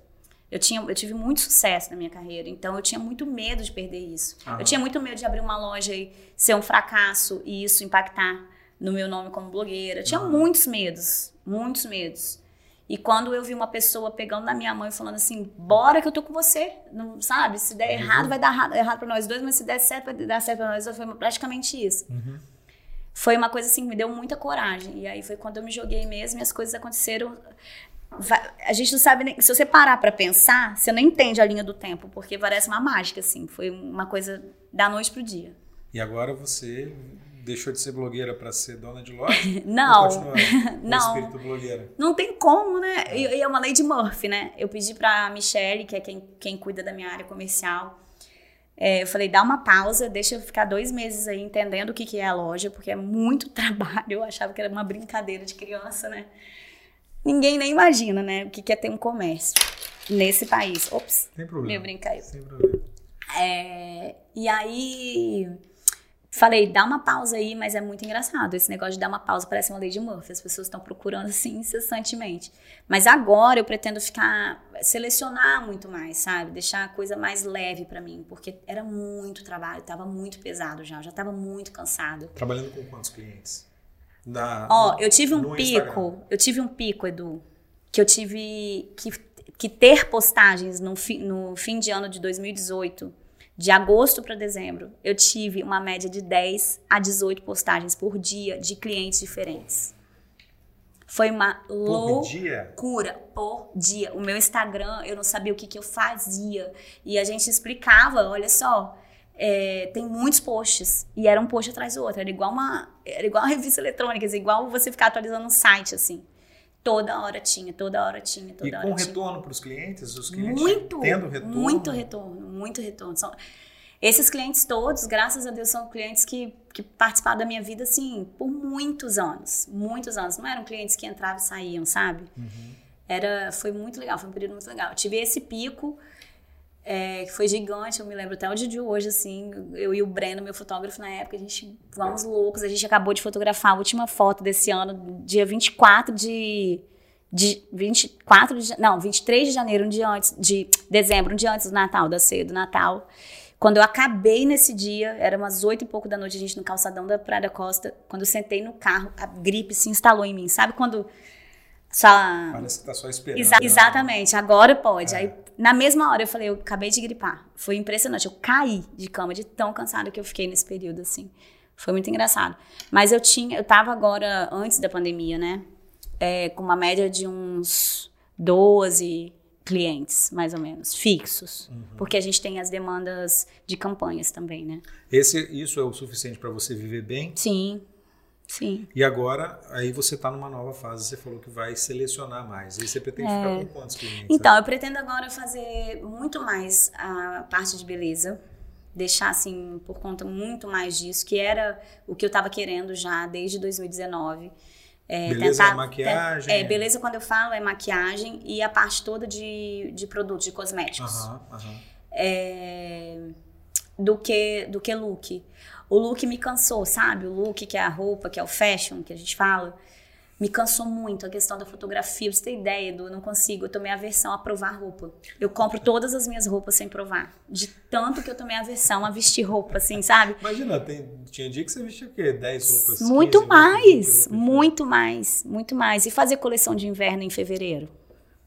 S2: Eu, tinha, eu tive muito sucesso na minha carreira, então eu tinha muito medo de perder isso. Aham. Eu tinha muito medo de abrir uma loja e ser um fracasso e isso impactar no meu nome como blogueira. Eu tinha Aham. muitos medos, muitos medos. E quando eu vi uma pessoa pegando na minha mão e falando assim, bora que eu tô com você, não sabe? Se der uhum. errado, vai dar errado, errado para nós dois, mas se der certo, vai dar certo para nós dois. Foi praticamente isso. Uhum. Foi uma coisa assim que me deu muita coragem. E aí foi quando eu me joguei mesmo e as coisas aconteceram. A gente não sabe nem. Se você parar para pensar, você não entende a linha do tempo, porque parece uma mágica, assim. Foi uma coisa da noite pro dia.
S1: E agora você deixou de ser blogueira para ser dona de loja?
S2: não.
S1: não. espírito blogueira?
S2: Não tem como, né? É. E é uma lei de Murphy, né? Eu pedi para Michelle, que é quem, quem cuida da minha área comercial, é, eu falei, dá uma pausa, deixa eu ficar dois meses aí entendendo o que, que é a loja, porque é muito trabalho. Eu achava que era uma brincadeira de criança, né? Ninguém nem imagina, né? O que, que é ter um comércio nesse país. Ops,
S1: Sem problema. meu
S2: brinco caiu.
S1: Sem problema.
S2: É, e aí Falei, dá uma pausa aí, mas é muito engraçado. Esse negócio de dar uma pausa parece uma lei de Murphy. As pessoas estão procurando assim incessantemente. Mas agora eu pretendo ficar, selecionar muito mais, sabe? Deixar a coisa mais leve para mim, porque era muito trabalho, tava muito pesado já, já tava muito cansado.
S1: Trabalhando com quantos clientes?
S2: Na, Ó, eu tive um pico, Instagram. eu tive um pico, Edu, que eu tive que, que ter postagens no, fi, no fim de ano de 2018 de agosto para dezembro, eu tive uma média de 10 a 18 postagens por dia de clientes diferentes. Foi uma por loucura dia? por dia. O meu Instagram, eu não sabia o que, que eu fazia. E a gente explicava, olha só, é, tem muitos posts. E era um post atrás do outro. Era igual uma, era igual uma revista eletrônica, igual você ficar atualizando um site, assim. Toda hora tinha, toda hora tinha, toda
S1: e
S2: hora
S1: com retorno para os clientes? Os clientes
S2: muito,
S1: tendo retorno?
S2: Muito retorno, muito retorno. São, esses clientes todos, graças a Deus, são clientes que, que participaram da minha vida, assim, por muitos anos. Muitos anos. Não eram clientes que entravam e saíam, sabe? Uhum. Era, foi muito legal, foi um período muito legal. Eu tive esse pico, é, que foi gigante, eu me lembro até o dia de hoje, assim, eu e o Breno, meu fotógrafo na época, a gente, vamos loucos, a gente acabou de fotografar a última foto desse ano, dia 24 de, de 24 de, não, 23 de janeiro, um dia antes, de dezembro, um dia antes do Natal, da ceia do Natal, quando eu acabei nesse dia, era umas oito e pouco da noite, a gente no calçadão da Praia da Costa, quando eu sentei no carro, a gripe se instalou em mim, sabe quando
S1: só... Parece que tá só esperando. Exa
S2: né? exatamente, agora pode. É. Aí, na mesma hora, eu falei, eu acabei de gripar. Foi impressionante, eu caí de cama de tão cansada que eu fiquei nesse período, assim. Foi muito engraçado. Mas eu tinha, eu tava agora, antes da pandemia, né? É, com uma média de uns 12 clientes, mais ou menos, fixos. Uhum. Porque a gente tem as demandas de campanhas também, né?
S1: Esse, isso é o suficiente para você viver bem?
S2: Sim, Sim.
S1: E agora, aí você está numa nova fase, você falou que vai selecionar mais. E você pretende é. ficar com quantos clientes?
S2: Então, eu pretendo agora fazer muito mais a parte de beleza. Deixar, assim, por conta muito mais disso, que era o que eu estava querendo já desde 2019. É,
S1: Beleza,
S2: tentar-
S1: maquiagem.
S2: É, beleza quando eu falo é maquiagem e a parte toda de, de produtos, de cosméticos.
S1: Aham, aham.
S2: É, do que do que look. O look me cansou, sabe? O look que é a roupa, que é o fashion, que a gente fala, me cansou muito a questão da fotografia. Você ter ideia, Edu, eu não consigo. Eu tomei aversão a provar roupa. Eu compro todas as minhas roupas sem provar. De tanto que eu tomei aversão a vestir roupa, assim, sabe?
S1: Imagina, tem, tinha dia que você vestia o quê? 10 roupas? 15
S2: Muito
S1: roupas,
S2: mais,
S1: 20 roupas,
S2: muito mais, muito mais. E fazer coleção de inverno em fevereiro?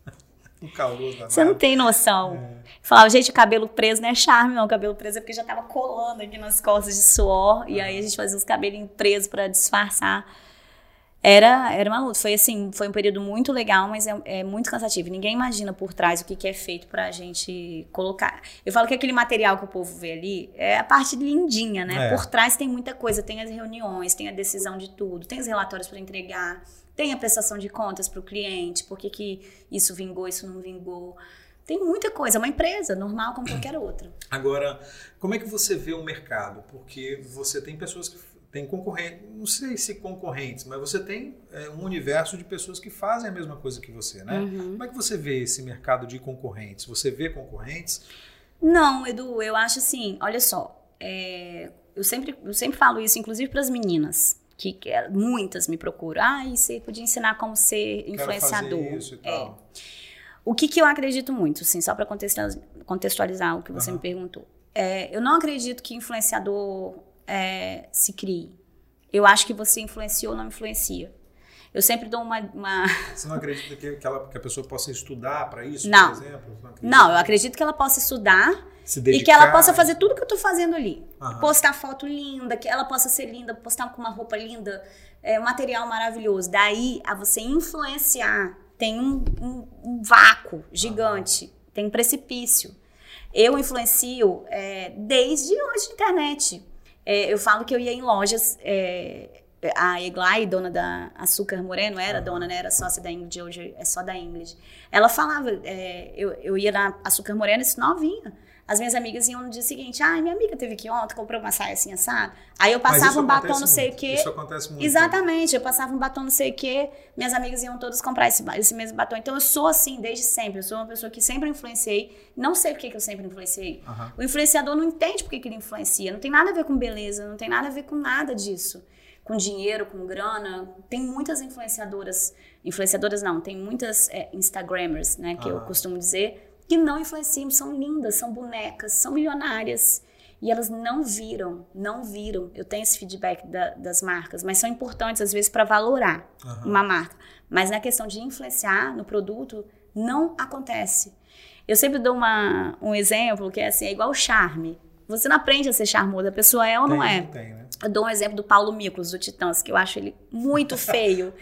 S1: Um calor danado.
S2: Você não tem noção. Falava, gente, o cabelo preso não é charme, não. O cabelo preso é porque já tava colando aqui nas costas de suor. E aí a gente fazia os cabelinhos presos pra disfarçar. Era, era uma luta. Foi assim, foi um período muito legal, mas é, é muito cansativo. Ninguém imagina por trás o que, que é feito pra gente colocar. Eu falo que aquele material que o povo vê ali é a parte lindinha, né?
S1: É.
S2: Por trás tem muita coisa. Tem as reuniões, tem a decisão de tudo, tem os relatórios pra entregar, tem a prestação de contas pro cliente, por que, que isso vingou, isso não vingou. Tem muita coisa, é uma empresa normal como qualquer outra.
S1: Agora, como é que você vê o mercado? Porque você tem pessoas que tem concorrentes, não sei se concorrentes, mas você tem é, um universo de pessoas que fazem a mesma coisa que você, né?
S2: Uhum.
S1: Como é que você vê esse mercado de concorrentes? Você vê concorrentes?
S2: Não, Edu, eu acho assim, olha só, é, eu, sempre, eu sempre falo isso, inclusive para as meninas, que, que é- muitas me procuram. Ah, e você podia ensinar como ser
S1: Quero
S2: influenciador.
S1: fazer isso e
S2: É. O que, que eu acredito muito, assim, só para contextualizar, o que você
S1: Aham.
S2: me perguntou. É, eu não acredito que influenciador é, se crie. Eu acho que você influencia ou não influencia. Eu sempre dou uma- uma
S1: Você não acredita que, que, ela, que a pessoa possa estudar para isso,
S2: Não.
S1: por exemplo? Acredita?
S2: Não, eu acredito que ela possa estudar e que ela possa fazer tudo que eu tô fazendo ali.
S1: Aham.
S2: Postar foto linda, que ela possa ser linda, postar com uma roupa linda, é, um material maravilhoso. Daí a você influenciar, tem um, um- um vácuo gigante, tem um precipício. Eu influencio é, desde antes da internet. É, eu falo que eu ia em lojas. é, a Eglai, dona da Açúcar Moreno, era dona, né? Era sócia da Ingrid, hoje é só da Ingrid. Ela falava, é, eu, eu ia na Açúcar Moreno, isso novinha. As minhas amigas iam no dia seguinte, ai, minha amiga teve aqui ontem, comprou uma saia assim, assado. Aí eu passava um batom não sei o quê.
S1: Isso acontece muito.
S2: Exatamente, eu passava um batom não sei o quê, minhas amigas iam todas comprar esse, esse mesmo batom. Então eu sou assim desde sempre, eu sou uma pessoa que sempre influenciei, não sei por que que eu sempre influenciei. O influenciador não entende por que que ele influencia, não tem nada a ver com beleza, não tem nada a ver com nada disso. Com dinheiro, com grana. Tem muitas influenciadoras, influenciadoras não, tem muitas é, Instagrammers, né, que eu costumo dizer, que não influenciam, são lindas, são bonecas, são milionárias. E elas não viram, não viram. Eu tenho esse feedback da- das marcas, mas são importantes às vezes para valorar
S1: Aham.
S2: uma marca. Mas na questão de influenciar no produto, não acontece. Eu sempre dou uma, um exemplo que é assim, é igual o charme. Você não aprende a ser charmoso, a pessoa é ou não
S1: Tem,
S2: é.
S1: Tem, né?
S2: Eu dou um exemplo do Paulo Miklos, do Titãs, que eu acho ele muito feio,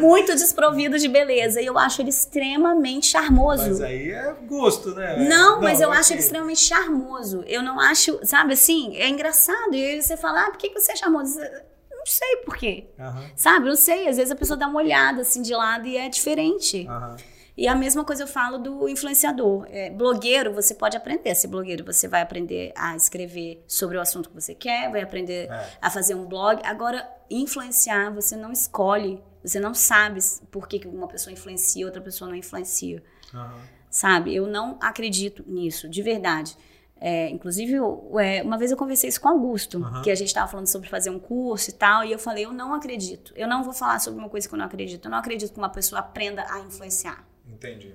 S2: muito desprovido de beleza. E eu acho ele extremamente charmoso.
S1: Mas aí é gosto, né?
S2: Não, mas eu acho ele extremamente charmoso. Eu não acho, sabe assim, é engraçado. E aí você fala, ah, por que que você é charmoso? Não sei por quê.
S1: Aham,
S2: Sabe, não sei. Às vezes a pessoa dá uma olhada assim de lado e é diferente.
S1: aham.
S2: E a mesma coisa eu falo do influenciador. É, blogueiro, você pode aprender a ser blogueiro. Você vai aprender a escrever sobre o assunto que você quer, vai aprender
S1: É.
S2: a fazer um blog. Agora, influenciar, você não escolhe. Você não sabe por que uma pessoa influencia, outra pessoa não influencia.
S1: aham.
S2: Sabe? Eu não acredito nisso, de verdade. É, inclusive, eu- é, uma vez eu conversei isso com o Augusto,
S1: Aham.
S2: que a gente estava falando sobre fazer um curso e tal, e eu falei, eu não acredito. Eu não vou falar sobre uma coisa que eu não acredito. Eu não acredito que uma pessoa aprenda a influenciar.
S1: Entendi.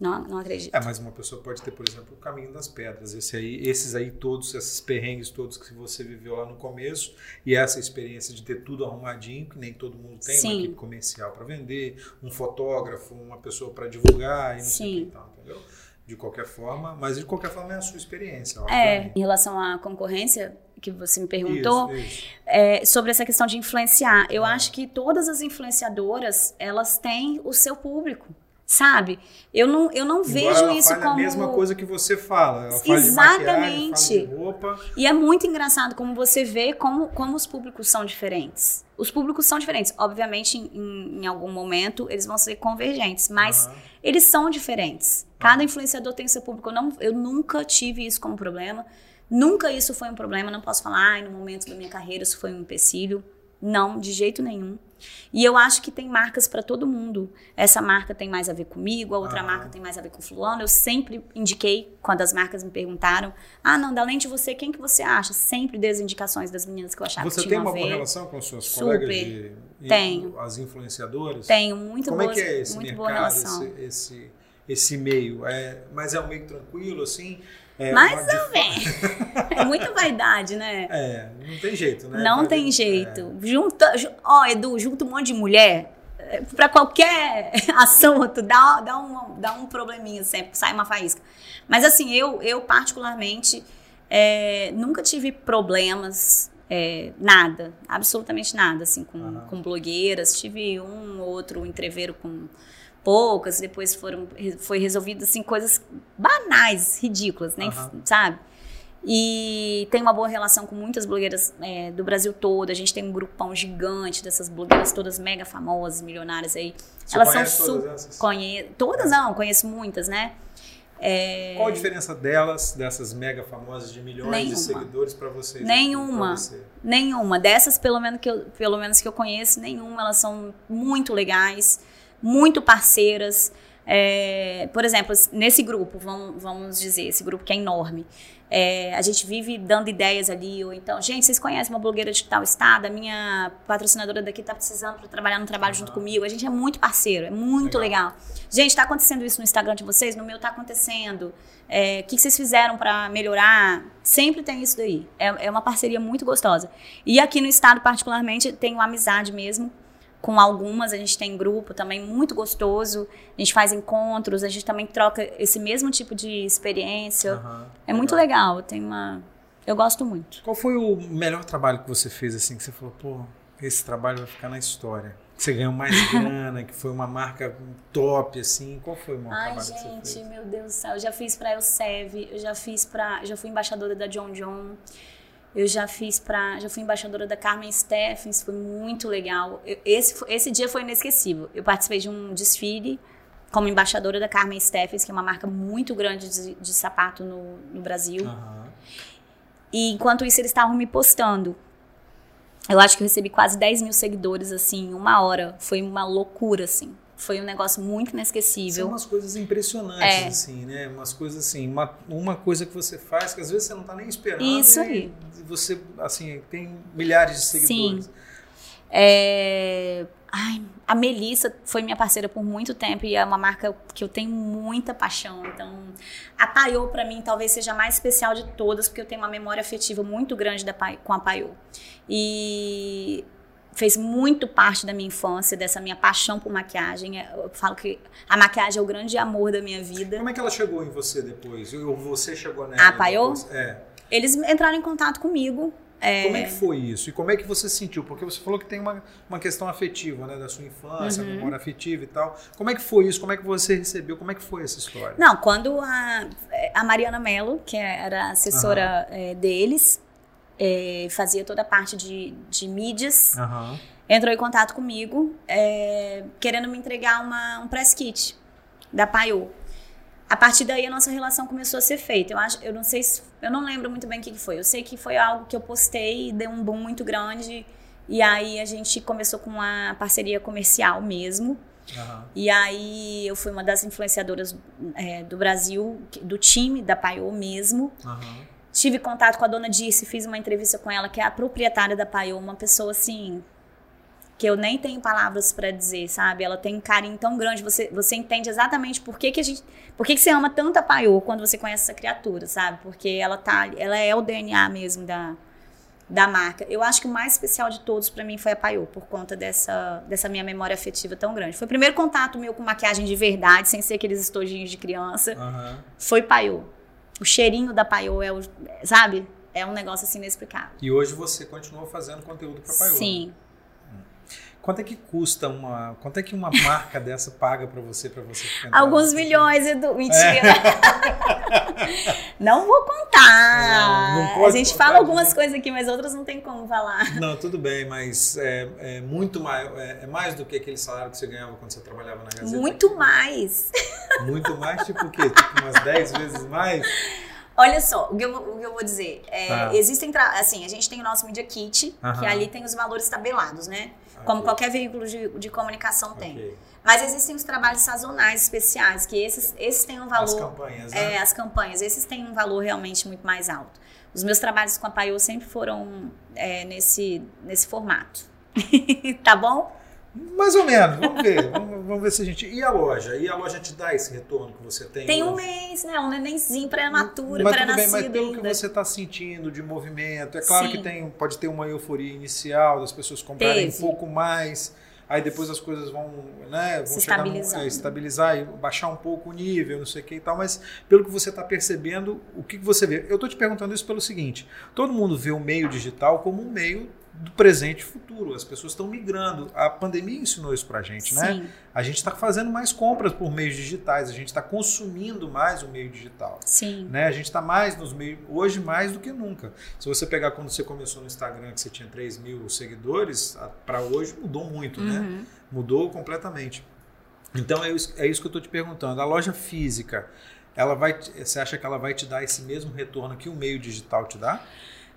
S2: Não, não acredito.
S1: É, mas uma pessoa pode ter, por exemplo, o caminho das pedras. Esse aí, esses aí todos, esses perrengues todos que você viveu lá no começo e essa experiência de ter tudo arrumadinho, que nem todo mundo tem,
S2: Sim.
S1: uma equipe comercial para vender, um fotógrafo, uma pessoa para divulgar e não sei o que
S2: Sim.
S1: tal, entendeu? De qualquer forma, mas de qualquer forma é a sua experiência,
S2: É, em relação à concorrência que você me perguntou,
S1: Isso, isso.
S2: é, sobre essa questão de influenciar. Eu acho que todas as influenciadoras, elas têm o seu público, sabe? Eu não, eu não
S1: Embora
S2: vejo
S1: ela
S2: isso
S1: fale
S2: como...
S1: a mesma coisa que você fala. Ela fala de
S2: Exatamente.
S1: fala de roupa.
S2: E é muito engraçado como você vê como, como os públicos são diferentes. Os públicos são diferentes. Obviamente, em, em- algum momento, eles vão ser convergentes, mas
S1: Aham.
S2: eles são diferentes. Cada influenciador tem seu público. Eu, não, eu nunca tive isso como problema. Nunca isso foi um problema. Não posso falar, ai, no momento da minha carreira isso foi um empecilho. Não, de jeito nenhum. E eu acho que tem marcas para todo mundo. Essa marca tem mais a ver comigo, a outra
S1: Aham.
S2: marca tem mais a ver com fulano. Eu sempre indiquei, quando as marcas me perguntaram, ah, não, além de você, quem que você acha? Sempre dei as indicações das meninas que eu achava
S1: Você
S2: que
S1: tem
S2: tinham
S1: uma
S2: a
S1: boa
S2: ver.
S1: relação com as suas
S2: Super.
S1: colegas de e-
S2: Tenho.
S1: as influenciadoras?
S2: Tenho muito
S1: Como
S2: boas,
S1: é que é esse mercado, esse, esse, esse meio? É, mas é um meio tranquilo, assim? É
S2: Mais ou menos. É muita vaidade, né?
S1: É, não tem jeito, né?
S2: Não
S1: Vai-
S2: tem
S1: é.
S2: jeito. Junta, ju- ó, Edu, junta um monte de mulher. é, Pra qualquer assunto, dá, dá, um, dá um probleminha sempre, sai uma faísca. Mas assim, eu, eu particularmente é, nunca tive problemas, é, nada, absolutamente nada, assim, com, com blogueiras. Tive um ou outro entreveiro com poucas, depois foram, foi resolvido, assim, coisas banais, ridículas, nem,
S1: Aham.
S2: sabe? E tem uma boa relação com muitas blogueiras é, do Brasil todo. A gente tem um grupão gigante dessas blogueiras todas mega famosas, milionárias aí.
S1: Você
S2: Elas são
S1: todas
S2: super.
S1: essas?
S2: Conhe... Todas não, conheço muitas, né? É,
S1: Qual a diferença delas, dessas mega famosas de milhões de
S2: Nenhuma.
S1: seguidores para vocês?
S2: Nenhuma.
S1: Pra você?
S2: Nenhuma. Dessas, pelo menos, que eu, pelo menos que eu conheço, nenhuma. Elas são muito legais, muito parceiras. É, por exemplo, nesse grupo, vamos, vamos dizer, esse grupo que é enorme, é, a gente vive dando ideias ali, ou então, gente, vocês conhecem uma blogueira de tal estado? A minha patrocinadora daqui tá precisando para trabalhar no trabalho junto
S1: Aham.
S2: comigo. A gente é muito parceiro, é muito
S1: Legal.
S2: legal. Gente, tá acontecendo isso no Instagram de vocês? No meu tá acontecendo. É, O que, que vocês fizeram para melhorar? Sempre tem isso daí. É, é uma parceria muito gostosa. E aqui no estado, particularmente, tenho amizade mesmo com algumas. A gente tem grupo também muito gostoso. A gente faz encontros, a gente também troca esse mesmo tipo de experiência.
S1: Aham.
S2: É muito legal. Tem uma. Eu gosto muito.
S1: Qual foi o melhor trabalho que você fez, assim, que você falou, pô, esse trabalho vai ficar na história? Que você ganhou mais grana, que foi uma marca top, assim. Qual foi o maior
S2: Ai,
S1: trabalho que você
S2: gente,
S1: fez?
S2: meu Deus do céu. Eu já fiz pra Elsev, eu já fiz pra. Já fui embaixadora da John John. Eu já fiz pra. Já fui embaixadora da Carmen Steffens, foi muito legal. Eu- esse, esse dia foi inesquecível. Eu participei de um desfile como embaixadora da Carmen Steffens, que é uma marca muito grande de, de sapato no, no Brasil.
S1: Aham.
S2: E enquanto isso, eles estavam me postando. Eu acho que eu recebi quase 10 mil seguidores, assim, em uma hora. Foi uma loucura, assim. Foi um negócio muito
S1: São
S2: inesquecível.
S1: umas coisas impressionantes,
S2: É.
S1: assim, né? Umas coisas assim, uma, uma coisa que você faz que às vezes você não tá nem esperando.
S2: Isso aí.
S1: Você, assim, tem milhares de seguidores.
S2: É, Ai, a Melissa foi minha parceira por muito tempo e é uma marca que eu tenho muita paixão. Então, a Paiô, pra mim, talvez seja a mais especial de todas, porque eu tenho uma memória afetiva muito grande da Pai- com a Paiô. E fez muito parte da minha infância, dessa minha paixão por maquiagem. Eu falo que a maquiagem é o grande amor da minha vida.
S1: Como é que ela chegou em você depois? Ou você chegou nela?
S2: A Paiô?
S1: depois? É.
S2: Eles entraram em contato comigo. é,
S1: Como é que foi isso? E como é que você se sentiu? Porque você falou que tem uma, uma questão afetiva, né? Da sua infância,
S2: Uhum.
S1: memória afetiva e tal. Como é que foi isso? Como é que você recebeu? Como é que foi essa história?
S2: Não, quando a, a Mariana Mello, que era assessora eh, deles, eh, fazia toda a parte de, de mídias,
S1: Aham.
S2: entrou em contato comigo, eh, querendo me entregar uma, um press kit da Paiô. A partir daí a nossa relação começou a ser feita. Eu acho, eu não sei se, eu não lembro muito bem o que que foi. Eu sei que foi algo que eu postei deu um boom muito grande. E aí a gente começou com uma parceria comercial mesmo.
S1: Aham.
S2: E aí eu fui uma das influenciadoras é, do Brasil, do time da Paiô mesmo.
S1: Aham.
S2: Tive contato com a dona Dirce, fiz uma entrevista com ela, que é a proprietária da Paiô, uma pessoa assim que eu nem tenho palavras pra dizer, sabe? Ela tem um carinho tão grande, você, você entende exatamente por que, que a gente, por que, que você ama tanto a Paiô quando você conhece essa criatura, sabe? Porque ela tá, ela é o DNA mesmo da da marca. Eu acho que o mais especial de todos pra mim foi a Paiô, por conta dessa, dessa minha memória afetiva tão grande. Foi o primeiro contato meu com maquiagem de verdade, sem ser aqueles estojinhos de criança.
S1: Aham.
S2: Foi Paiô. O cheirinho da Paiô é o, sabe? É um negócio assim inexplicável.
S1: E hoje você continua fazendo conteúdo para Paiô.
S2: Sim.
S1: Quanto é que custa uma. Quanto é que uma marca dessa paga para você, para você entrar
S2: Alguns milhões, Edu. Mentira. não vou contar.
S1: Não, não
S2: a gente
S1: contar
S2: fala
S1: de
S2: algumas coisas aqui, mas outras não tem como falar.
S1: Não, tudo bem, mas é, é muito mais, é, é mais do que aquele salário que você ganhava quando você trabalhava na Gazeta.
S2: Muito mais.
S1: Muito mais, tipo o quê? Tipo umas 10 vezes mais?
S2: Olha só, o que eu, o que eu vou dizer. É,
S1: Tá.
S2: Existem, assim, a gente tem o nosso Media Kit, que ali tem os valores tabelados, né? Como qualquer veículo de, de comunicação tem.
S1: Ok.
S2: Mas existem os trabalhos sazonais especiais, que esses, esses têm um valor.
S1: As campanhas, né?
S2: É, as campanhas, esses têm um valor realmente muito mais alto. Os meus trabalhos com a Paiô sempre foram é, nesse, nesse formato. tá bom?
S1: Mais ou menos, vamos ver. vamos, vamos ver se a gente. E a loja? E a loja te dá esse retorno que você tem?
S2: Tem um
S1: hoje?
S2: mês, né? Um nenenzinho
S1: bem,
S2: pré-nascido
S1: mas pelo que
S2: ainda.
S1: você está sentindo de movimento, é claro
S2: Sim.
S1: que tem, pode ter uma euforia inicial das pessoas comprarem um
S2: Teve.
S1: pouco mais, aí depois as coisas vão, né, vão
S2: Se
S1: chegar. No, é, estabilizar e baixar um pouco o nível, não sei o que e tal, mas pelo que você está percebendo, o que que você vê? Eu estou te perguntando isso pelo seguinte: todo mundo vê o meio digital como um meio do presente e futuro. As pessoas estão migrando. A pandemia ensinou isso pra gente, né?
S2: Sim,
S1: A gente está fazendo mais compras por meios digitais, a gente está consumindo mais o meio digital.
S2: sim.
S1: Né? A gente está mais nos meios, hoje mais do que nunca. Se você pegar quando você começou no Instagram, que você tinha 3 mil seguidores, para hoje mudou muito, né?
S2: Uhum.
S1: Mudou completamente. Então é isso, é isso que eu estou te perguntando. A loja física, ela vai, você acha que ela vai te dar esse mesmo retorno que o meio digital te dá?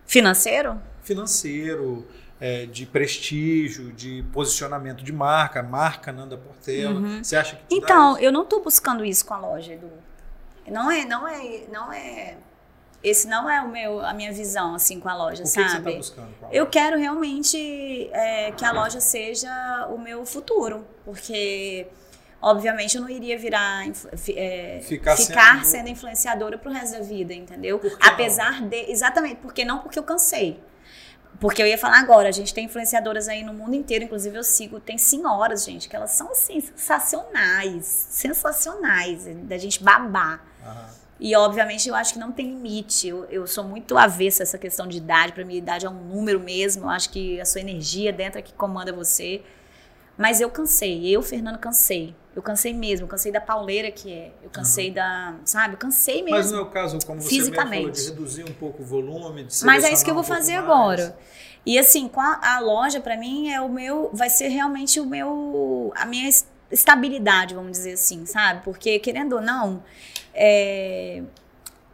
S2: Financeiro?
S1: Financeiro, é, de prestígio, de posicionamento de marca, marca Nanda Portela. Você acha que
S2: Então, eu não tô buscando isso com a loja, Edu. Não é, não é, não é. Esse não é o meu, a minha visão assim com a loja,
S1: o que, que você
S2: sabe?
S1: está buscando? com a
S2: Eu quero realmente é, que a loja seja o meu futuro, porque obviamente eu não iria virar é,
S1: Ficar
S2: ficar,
S1: sendo-
S2: sendo... influenciadora pro resto da vida, entendeu?
S1: Que não?
S2: Apesar de exatamente, porque não porque eu cansei. Porque eu ia falar agora, a gente tem influenciadoras aí no mundo inteiro, inclusive eu sigo, tem senhoras, gente, que elas são assim sensacionais, sensacionais, da gente babar.
S1: Aham.
S2: E, obviamente, eu acho que não tem limite. Eu, eu sou muito avessa a essa questão de idade. Para mim, idade é um número mesmo. Eu acho que a sua energia dentro é que comanda você. Mas eu cansei. Eu, Fernando, cansei. Eu cansei mesmo. Eu cansei da pauleira que é. Eu cansei da... Sabe? Eu cansei mesmo.
S1: Mas não é o caso, como você mesmo falou,
S2: Fisicamente.
S1: de reduzir um pouco o volume, de
S2: Mas é isso que eu vou
S1: um
S2: fazer
S1: mais.
S2: agora. E assim, com a, a loja, pra mim, é o meu. Vai ser realmente o meu. A minha es- estabilidade, vamos dizer assim, sabe? Porque, querendo ou não, é,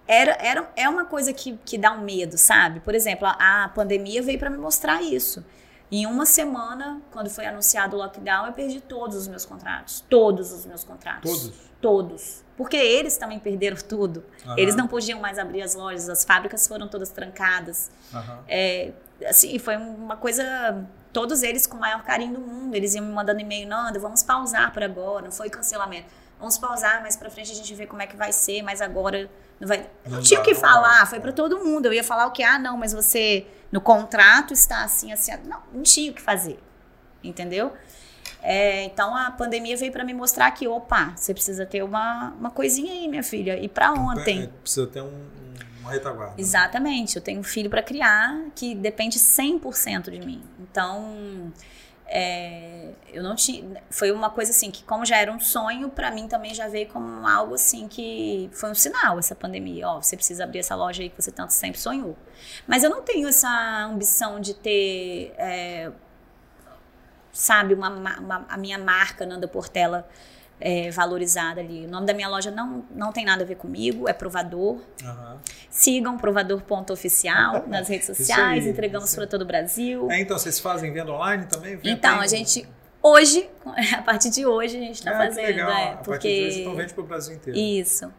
S2: era, era, é uma coisa que, que dá um medo, sabe? Por exemplo, a, a pandemia veio pra me mostrar isso. Em uma semana, quando foi anunciado o lockdown, eu perdi todos os meus contratos. Todos os meus contratos.
S1: Todos?
S2: Todos. Porque eles também perderam tudo.
S1: Aham.
S2: Eles não podiam mais abrir as lojas, as fábricas foram todas trancadas.
S1: Aham.
S2: É, assim, foi uma coisa. Todos eles com o maior carinho do mundo. Eles iam me mandando e-mail, Nanda, vamos pausar por agora. Não foi cancelamento. Vamos pausar, mas pra frente a gente vê como é que vai ser, mas agora não vai. Eu
S1: Não
S2: tinha o que falar, foi pra todo mundo. Eu ia falar o que? Ah, não, mas você no contrato está assim, assim. Não, não tinha o que fazer. Entendeu? É, então a pandemia veio pra me mostrar que, opa, você precisa ter uma, uma coisinha aí, minha filha. E pra ontem?
S1: É, precisa ter um, um- uma retaguarda.
S2: Exatamente, eu tenho um filho para criar que depende 100% de mim. Então, é, eu não tinha. Foi uma coisa assim que, como já era um sonho, para mim também já veio como algo assim que foi um sinal essa pandemia. Ó, você precisa abrir essa loja aí que você tanto sempre sonhou. Mas eu não tenho essa ambição de ter, é, sabe, uma, ma- uma- a minha marca Nanda Portela. É, valorizada ali. O nome da minha loja não, não tem nada a ver comigo, é provador.
S1: Aham.
S2: Sigam provador.oficial nas redes sociais,
S1: aí,
S2: entregamos para todo o Brasil.
S1: É, então, vocês fazem venda online também? Venda-
S2: Então,
S1: tem-
S2: a gente, hoje, a partir de hoje, a gente está
S1: Ah, que
S2: fazendo.
S1: legal.
S2: é,
S1: A partir
S2: porque...
S1: de hoje, então vende para o Brasil inteiro.
S2: Isso.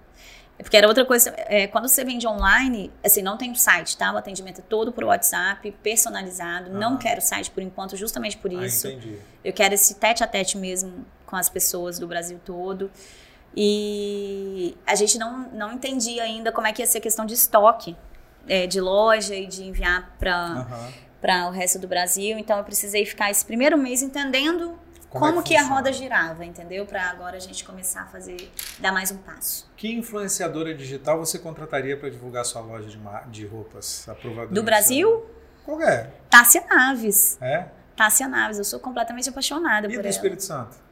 S2: É porque era outra coisa, é, quando você vende online, assim, não tem site, tá? O atendimento é todo por WhatsApp, personalizado. Não
S1: Aham.
S2: quero site por enquanto, justamente por
S1: Ah,
S2: isso.
S1: entendi.
S2: Eu quero esse tete a tete mesmo com as pessoas do Brasil todo. E a gente não, não entendia ainda como é que ia ser a questão de estoque é, de loja e de enviar para para o resto do Brasil. Então eu precisei ficar esse primeiro mês entendendo
S1: Como
S2: como,
S1: é que
S2: que, a roda girava, entendeu? Para agora a gente começar a fazer, dar mais um passo.
S1: Que influenciadora digital você contrataria para divulgar sua loja de, de roupas? Aprovadora
S2: Do Brasil,
S1: Qual é?
S2: Tássia Naves.
S1: É?
S2: Tássia Naves, eu sou completamente apaixonada
S1: E
S2: por
S1: do
S2: ela.
S1: Espírito Santo?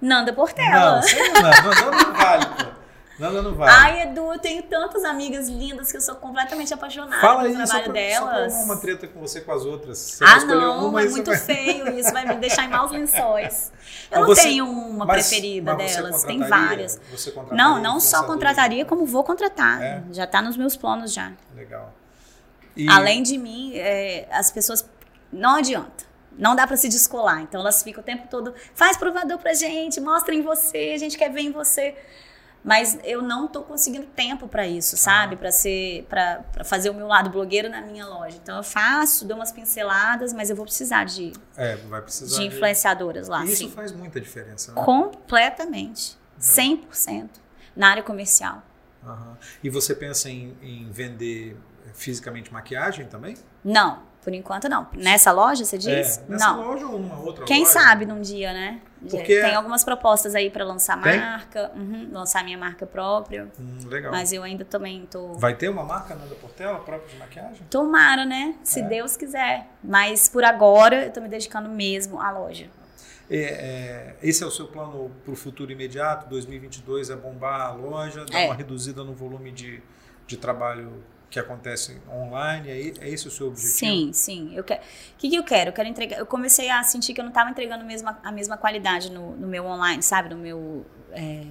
S2: Nanda Portela.
S1: Não, sei não, não, não, não vale, pô. Nanda não vale.
S2: Ai, Edu, eu tenho tantas amigas lindas que eu sou completamente apaixonada
S1: Fala
S2: pelo
S1: aí,
S2: trabalho
S1: pra,
S2: delas.
S1: só uma treta com você com as outras. Você
S2: ah, não,
S1: uma
S2: é muito
S1: vai-
S2: feio. Isso vai me deixar em maus lençóis. Eu não
S1: você-
S2: tenho uma
S1: mas-
S2: preferida
S1: mas
S2: delas, tem várias.
S1: Você contrataria
S2: Não, não só contrataria, como vou contratar.
S1: É?
S2: Já tá nos meus planos já.
S1: Legal. E-
S2: Além de mim, é, as pessoas. Não adianta. Não dá pra se descolar. Então elas ficam o tempo todo. Faz provador pra gente, mostra em você, a gente quer ver em você. Mas eu não tô conseguindo tempo pra isso, sabe? Pra ser, para fazer o meu lado blogueiro na minha loja. Então eu faço, dou umas pinceladas, mas eu vou precisar de,
S1: É, vai precisar.
S2: de
S1: de-
S2: influenciadoras lá,
S1: Isso
S2: sim.
S1: faz muita diferença. Né?
S2: Completamente. 100% na área comercial.
S1: Aham. E você pensa em, em vender fisicamente maquiagem também?
S2: Não, por enquanto não. Nessa loja, você diz?
S1: É, nessa
S2: não.
S1: loja ou numa outra
S2: Quem
S1: loja?
S2: sabe num dia, né?
S1: Porque-
S2: Tem algumas propostas aí pra lançar
S1: Tem?
S2: marca, uhum, lançar minha marca própria.
S1: Hum, legal.
S2: Mas eu ainda também tô.
S1: Vai ter uma marca Nanda Portela própria de maquiagem?
S2: Tomara, né? Se
S1: É.
S2: Deus quiser. Mas por agora eu tô me dedicando mesmo à loja.
S1: É, é, esse é o seu plano para o futuro imediato? 2022 é bombar a loja, dar
S2: É.
S1: uma reduzida no volume de, de trabalho que acontece online? É, é esse o seu objetivo?
S2: Sim, sim. Eu quero. O que, que eu quero? Eu quero entregar. Eu comecei a sentir que eu não estava entregando mesma, a mesma qualidade no, no meu online, sabe? No meu. é,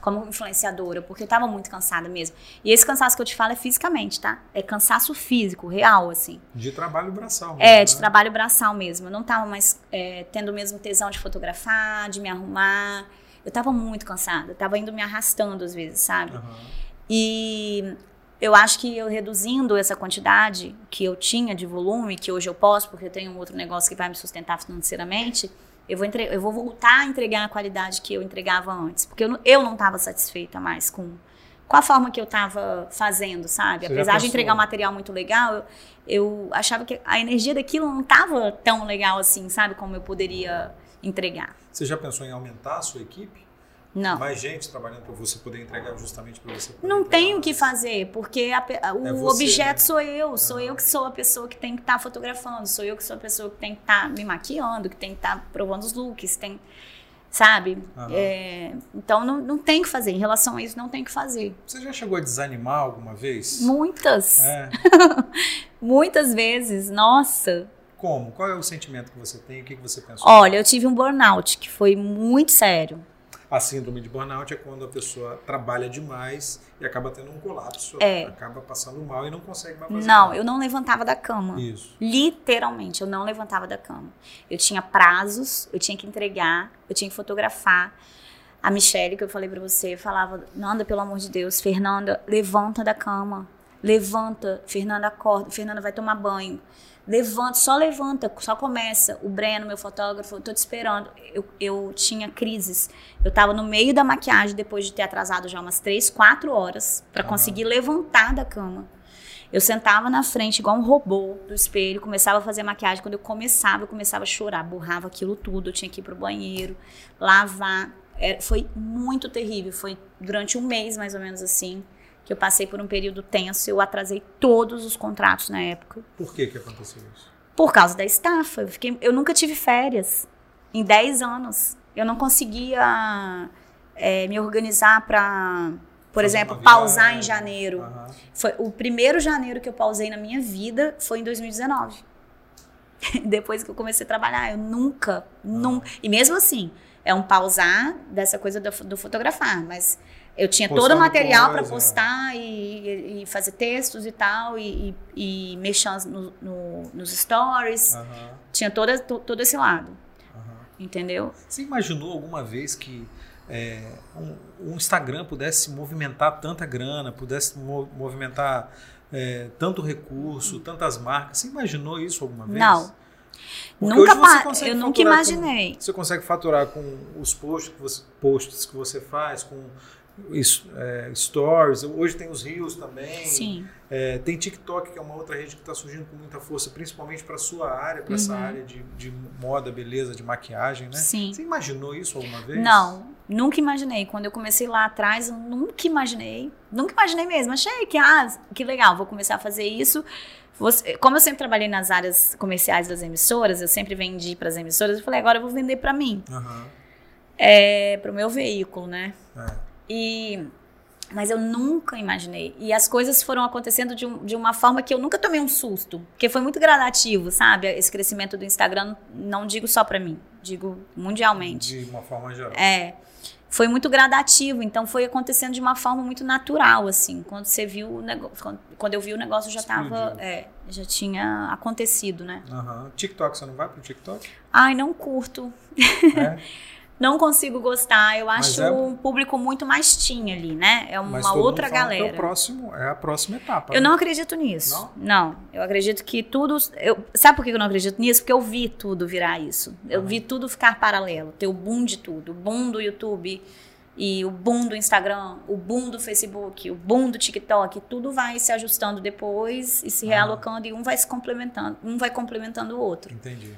S2: como influenciadora, porque eu tava muito cansada mesmo. E esse cansaço que eu te falo é fisicamente, tá? É cansaço físico, real, assim.
S1: De trabalho braçal.
S2: É,
S1: mesmo,
S2: de
S1: né?
S2: trabalho braçal mesmo. Eu não tava mais é, tendo o mesmo tesão de fotografar, de me arrumar. Eu tava muito cansada. Eu tava indo me arrastando às vezes, sabe?
S1: Aham.
S2: E eu acho que eu reduzindo essa quantidade que eu tinha de volume, que hoje eu posso, porque eu tenho um outro negócio que vai me sustentar financeiramente, eu vou, entre- eu vou voltar a entregar a qualidade que eu entregava antes. Porque eu não, estava satisfeita mais com, com a forma que eu estava fazendo, sabe?
S1: Você
S2: Apesar de entregar um material muito legal, eu, eu achava que a energia daquilo não estava tão legal assim, sabe? Como eu poderia entregar.
S1: Você já pensou em aumentar a sua equipe?
S2: Não.
S1: Mais gente trabalhando para você poder entregar justamente para você
S2: Não
S1: entregar
S2: tem o que fazer, porque a pe- o
S1: É você,
S2: objeto
S1: né?
S2: sou eu, sou eu que sou a pessoa que tem que estar fotografando, sou eu que sou a pessoa que tem que estar me maquiando, que tem que estar provando os looks, tem, sabe?
S1: Aham.
S2: É, então não, não tem o que fazer, em relação a isso não tem o que fazer.
S1: Você já chegou a desanimar alguma vez?
S2: Muitas,
S1: É.
S2: muitas vezes, nossa.
S1: Como? Qual é o sentimento que você tem? O que que você pensou?
S2: Olha, eu tive um burnout que foi muito sério.
S1: A síndrome de burnout é quando a pessoa trabalha demais e acaba tendo um colapso,
S2: É.
S1: acaba passando mal e não consegue mais fazer
S2: Não,
S1: nada.
S2: eu não levantava da cama.
S1: Isso.
S2: Literalmente, eu não levantava da cama. Eu tinha prazos, eu tinha que entregar, eu tinha que fotografar. A Michelle, que eu falei pra você, falava: Nanda, pelo amor de Deus, Fernanda, levanta da cama. Levanta, Fernanda acorda, Fernanda vai tomar banho. Levanta, só levanta, só começa. O Breno, meu fotógrafo, eu tô te esperando. Eu, eu tinha crises. Eu tava no meio da maquiagem depois de ter atrasado já umas três, quatro horas
S1: Aham.
S2: conseguir levantar da cama. Eu sentava na frente igual um robô do espelho, começava a fazer maquiagem. Quando eu começava, eu começava a chorar, borrava aquilo tudo. Eu tinha que ir pro banheiro, lavar. Era- foi muito terrível. Foi durante um mês, mais ou menos assim, que eu passei por um período tenso. Eu atrasei todos os contratos na época.
S1: Por que que aconteceu isso?
S2: Por causa da estafa. Eu, fiquei, eu nunca tive férias em 10 anos. Eu não conseguia é, me organizar para, por
S1: Fazer
S2: exemplo, pausar em janeiro.
S1: Aham.
S2: Foi o primeiro janeiro que eu pausei na minha vida foi em 2019. Depois que eu comecei a trabalhar, eu nunca, nunca. E mesmo assim, é um pausar dessa coisa do, do fotografar, mas eu tinha todo o
S1: Postando
S2: material para
S1: coisa.
S2: postar e, e fazer textos e tal, e, e, e mexer no- no- nos stories.
S1: Aham.
S2: Tinha toda, to- todo esse lado,
S1: Aham.
S2: entendeu?
S1: Você imaginou alguma vez que é, um, um Instagram pudesse movimentar tanta grana, pudesse mo- movimentar é, tanto recurso, tantas marcas? Você imaginou isso alguma vez?
S2: Não.
S1: Porque
S2: nunca eu nunca
S1: faturar com-
S2: imaginei.
S1: Você consegue faturar com os posts que você, posts que você faz, com é, stories. Hoje tem os rios também.
S2: Sim.
S1: É, tem TikTok, que é uma outra rede que está surgindo com muita força, principalmente para a sua área, para essa
S2: Uhum.
S1: área de, de moda, beleza, de maquiagem, né?
S2: Sim.
S1: Você imaginou isso alguma vez?
S2: Não, nunca imaginei. Quando eu comecei lá atrás, eu nunca imaginei. Nunca imaginei mesmo. Achei que, ah, que legal, vou começar a fazer isso. Você- como eu sempre trabalhei nas áreas comerciais das emissoras, eu sempre vendi para as emissoras, eu falei, agora eu vou vender para mim,
S1: Aham.
S2: é, para o meu veículo, né?
S1: É.
S2: E Mas eu nunca imaginei. E as coisas foram acontecendo de, um, de uma forma que eu nunca tomei um susto. Porque foi muito gradativo, sabe? Esse crescimento do Instagram, não digo só para mim, digo mundialmente.
S1: De uma forma geral.
S2: É. Foi muito gradativo, então foi acontecendo de uma forma muito natural, assim. Quando você viu o negócio. Quando eu vi o negócio já tava. É, já tinha acontecido, né?
S1: Uhum. TikTok, você não vai pro TikTok?
S2: Ai, não curto. É? não consigo gostar. Eu acho é... um público muito mais teen ali, né? É uma outra galera.
S1: é, o próximo, é a próxima etapa.
S2: Eu né? não acredito nisso. Não? não? Eu acredito que tudo. Eu, sabe por que eu não acredito nisso? Porque eu vi tudo virar isso. Eu uhum. vi tudo ficar paralelo. Ter o boom de tudo. O boom do YouTube e o boom do Instagram, o boom do Facebook, o boom do TikTok, tudo vai se ajustando depois e se realocando e um vai se complementando, um vai complementando o outro.
S1: Entendi.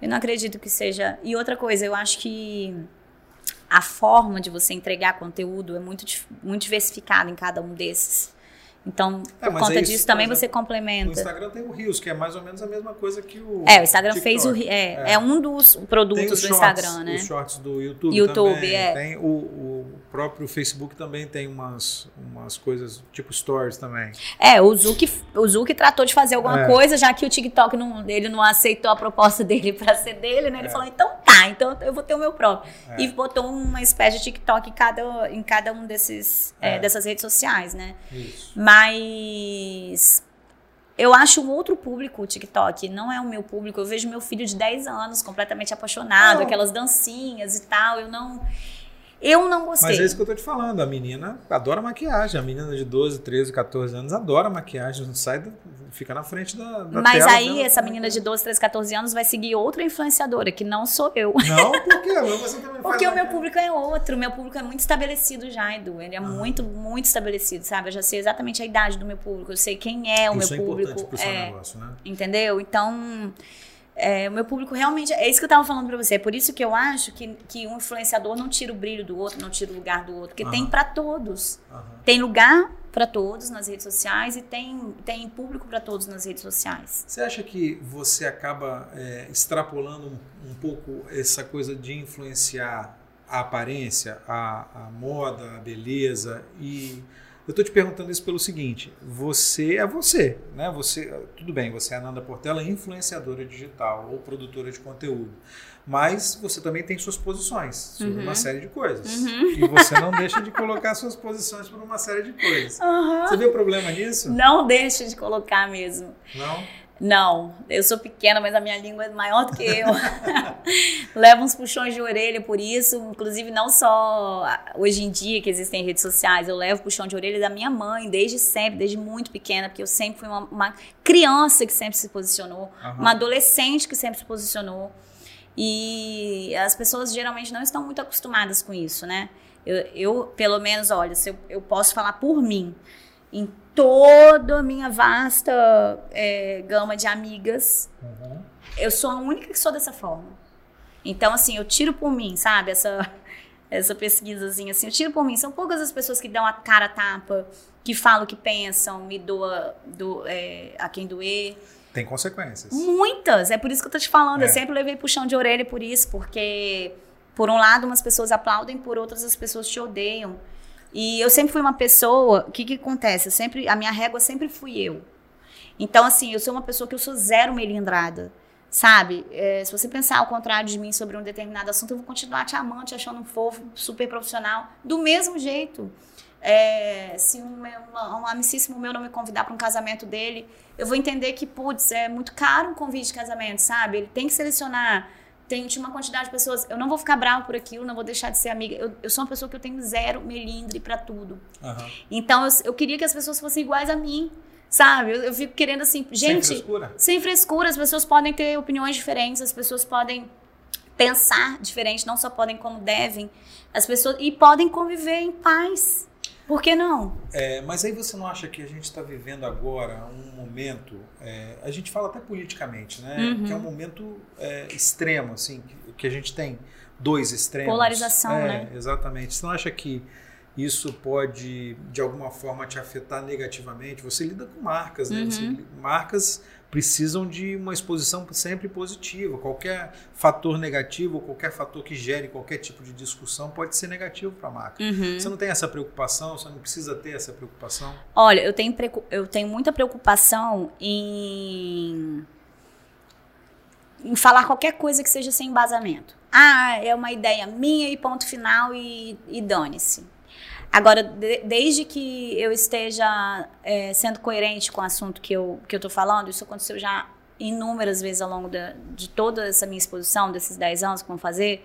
S2: Eu não acredito que seja. E outra coisa, eu acho que a forma de você entregar conteúdo é muito, muito diversificada em cada um desses. Então, é, por conta é disso, também você complementa. O
S1: Instagram tem o Rios, que é mais ou menos a mesma coisa que o.
S2: É, o Instagram TikTok. fez o. É, é, é. um dos produtos do shorts, Instagram, né?
S1: Os shorts do YouTube.
S2: YouTube,
S1: também.
S2: é.
S1: Tem o, o, próprio Facebook também tem umas, umas coisas tipo stories também.
S2: É, o Zuki, o Zuki tratou de fazer alguma é. coisa, já que o TikTok não, ele não aceitou a proposta dele para ser dele, né? Ele é. falou, então tá, então eu vou ter o meu próprio. É. E botou uma espécie de TikTok em cada, em cada um desses, é, dessas redes sociais, né?
S1: Isso.
S2: Mas mas eu acho um outro público o TikTok, não é o meu público. Eu vejo meu filho de 10 anos completamente apaixonado, não. aquelas dancinhas e tal. Eu não eu não gostei.
S1: Mas é isso que eu tô te falando. A menina adora maquiagem. A menina de 12, 13, 14 anos adora maquiagem. Não sai, do, fica na frente da, da
S2: Mas aí, dela, essa menina de 12, 13, 14 anos vai seguir outra influenciadora, que não sou eu.
S1: Não, por quê? Você também
S2: Porque o meu público é outro. O meu público é muito estabelecido já, Edu. Ele é ah. muito, muito estabelecido, sabe? Eu já sei exatamente a idade do meu público. Eu sei quem é o
S1: isso
S2: meu
S1: é
S2: público.
S1: É importante pro seu é, negócio, né?
S2: Entendeu? Então... É, o meu público realmente. É isso que eu estava falando para você. É por isso que eu acho que, que um influenciador não tira o brilho do outro, não tira o lugar do outro. Porque uhum. tem para todos. Uhum. Tem lugar para todos nas redes sociais e tem, tem público para todos nas redes sociais.
S1: Você acha que você acaba é, extrapolando um, um, pouco essa coisa de influenciar a aparência, a, a moda, a beleza e eu estou te perguntando isso pelo seguinte: você é você, né? Você, tudo bem, você é Ananda Portela, influenciadora digital ou produtora de conteúdo, mas você também tem suas posições sobre uhum. uma série de coisas uhum. e você não deixa de colocar suas posições por uma série de coisas. Uhum. Você vê o problema nisso?
S2: Não deixa de colocar mesmo.
S1: Não.
S2: Não, eu sou pequena, mas a minha língua é maior do que eu. Levo uns puxões de orelha por isso, inclusive não só hoje em dia que existem redes sociais, eu levo puxão de orelha da minha mãe desde sempre, desde muito pequena, porque eu sempre fui uma, uma criança que sempre se posicionou, uhum. uma adolescente que sempre se posicionou. E as pessoas geralmente não estão muito acostumadas com isso, né? Eu, eu pelo menos, olha, se eu, eu posso falar por mim em toda a minha vasta é, gama de amigas, uhum. eu sou a única que sou dessa forma. Então, assim, eu tiro por mim, sabe? Essa, essa pesquisazinha, assim, eu tiro por mim. São poucas as pessoas que dão a cara a tapa, que falam o que pensam, me doa do, é, a quem doer.
S1: Tem consequências.
S2: Muitas. É por isso que eu tô te falando. É. Eu sempre levei puxão de orelha por isso, porque, por um lado, umas pessoas aplaudem, por outras, as pessoas te odeiam. E eu sempre fui uma pessoa, o que que acontece? Eu sempre, a minha régua sempre fui eu. Então, assim, eu sou uma pessoa que eu sou zero melindrada, sabe? É, se você pensar ao contrário de mim sobre um determinado assunto, eu vou continuar te amando, te achando um fofo, super profissional, do mesmo jeito. É, se um, um, um amicíssimo meu não me convidar para um casamento dele, eu vou entender que, putz, é muito caro um convite de casamento, sabe? Ele tem que selecionar tem, tinha uma quantidade de pessoas. Eu não vou ficar bravo por aquilo, não vou deixar de ser amiga. Eu, eu sou uma pessoa que eu tenho zero melindre para tudo. Uhum. Então eu, eu queria que as pessoas fossem iguais a mim. Sabe? Eu, eu fico querendo assim, gente.
S1: Sem frescura?
S2: Sem frescura. As pessoas podem ter opiniões diferentes, as pessoas podem pensar diferente, não só podem como devem. As pessoas. E podem conviver em paz. Por que não?
S1: É, mas aí você não acha que a gente está vivendo agora um momento, é, a gente fala até politicamente, né? Uhum. Que é um momento é, extremo, assim, que, que, a gente tem dois extremos.
S2: Polarização,
S1: é,
S2: né?
S1: Exatamente. Você não acha que isso pode, de alguma forma, te afetar negativamente? Você lida com marcas, né? Uhum. Você, marcas precisam de uma exposição sempre positiva. Qualquer fator negativo, qualquer fator que gere qualquer tipo de discussão pode ser negativo para a marca.
S2: Uhum.
S1: Você não tem essa preocupação, você não precisa ter essa preocupação?
S2: Olha, eu tenho, eu tenho muita preocupação em, em falar qualquer coisa que seja sem embasamento. Ah, é uma ideia minha e ponto final e, e dane-se. Agora, de, desde que eu esteja é, sendo coerente com o assunto que eu que eu falando, isso aconteceu já inúmeras vezes ao longo da, de toda essa minha exposição, desses 10 anos que vão fazer.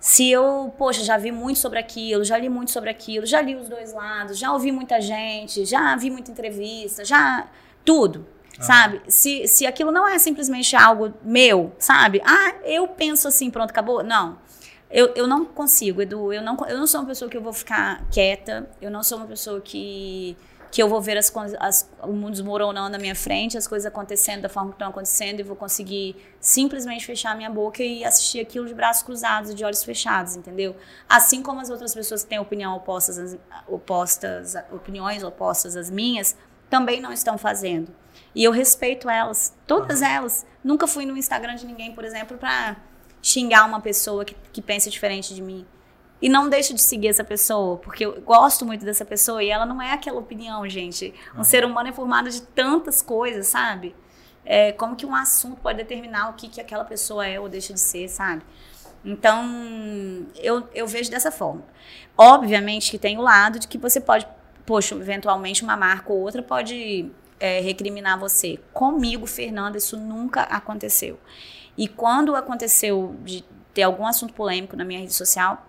S2: Se eu, poxa, já vi muito sobre aquilo, já li muito sobre aquilo, já li os dois lados, já ouvi muita gente, já vi muita entrevista, já. Tudo. Ah. Sabe? Se, se aquilo não é simplesmente algo meu, sabe? Ah, eu penso assim, pronto, acabou. Não. Eu, eu não consigo, Edu. Eu não, eu não sou uma pessoa que eu vou ficar quieta. Eu não sou uma pessoa que, que eu vou ver as, as, o mundo desmoronando na minha frente, as coisas acontecendo da forma que estão acontecendo e vou conseguir simplesmente fechar minha boca e assistir aquilo de braços cruzados e de olhos fechados, entendeu? Assim como as outras pessoas que têm opinião opostas, opostas, opiniões opostas às minhas, também não estão fazendo. E eu respeito elas, todas elas. Nunca fui no Instagram de ninguém, por exemplo, para xingar uma pessoa que, que pensa diferente de mim. E não deixo de seguir essa pessoa, porque eu gosto muito dessa pessoa e ela não é aquela opinião, gente. Um uhum. ser humano é formado de tantas coisas, sabe? É, como que um assunto pode determinar o que, que aquela pessoa é ou deixa de ser, sabe? Então, eu, eu vejo dessa forma. Obviamente que tem o lado de que você pode, poxa, eventualmente uma marca ou outra pode é, recriminar você. Comigo, Fernanda, isso nunca aconteceu. E quando aconteceu de ter algum assunto polêmico na minha rede social,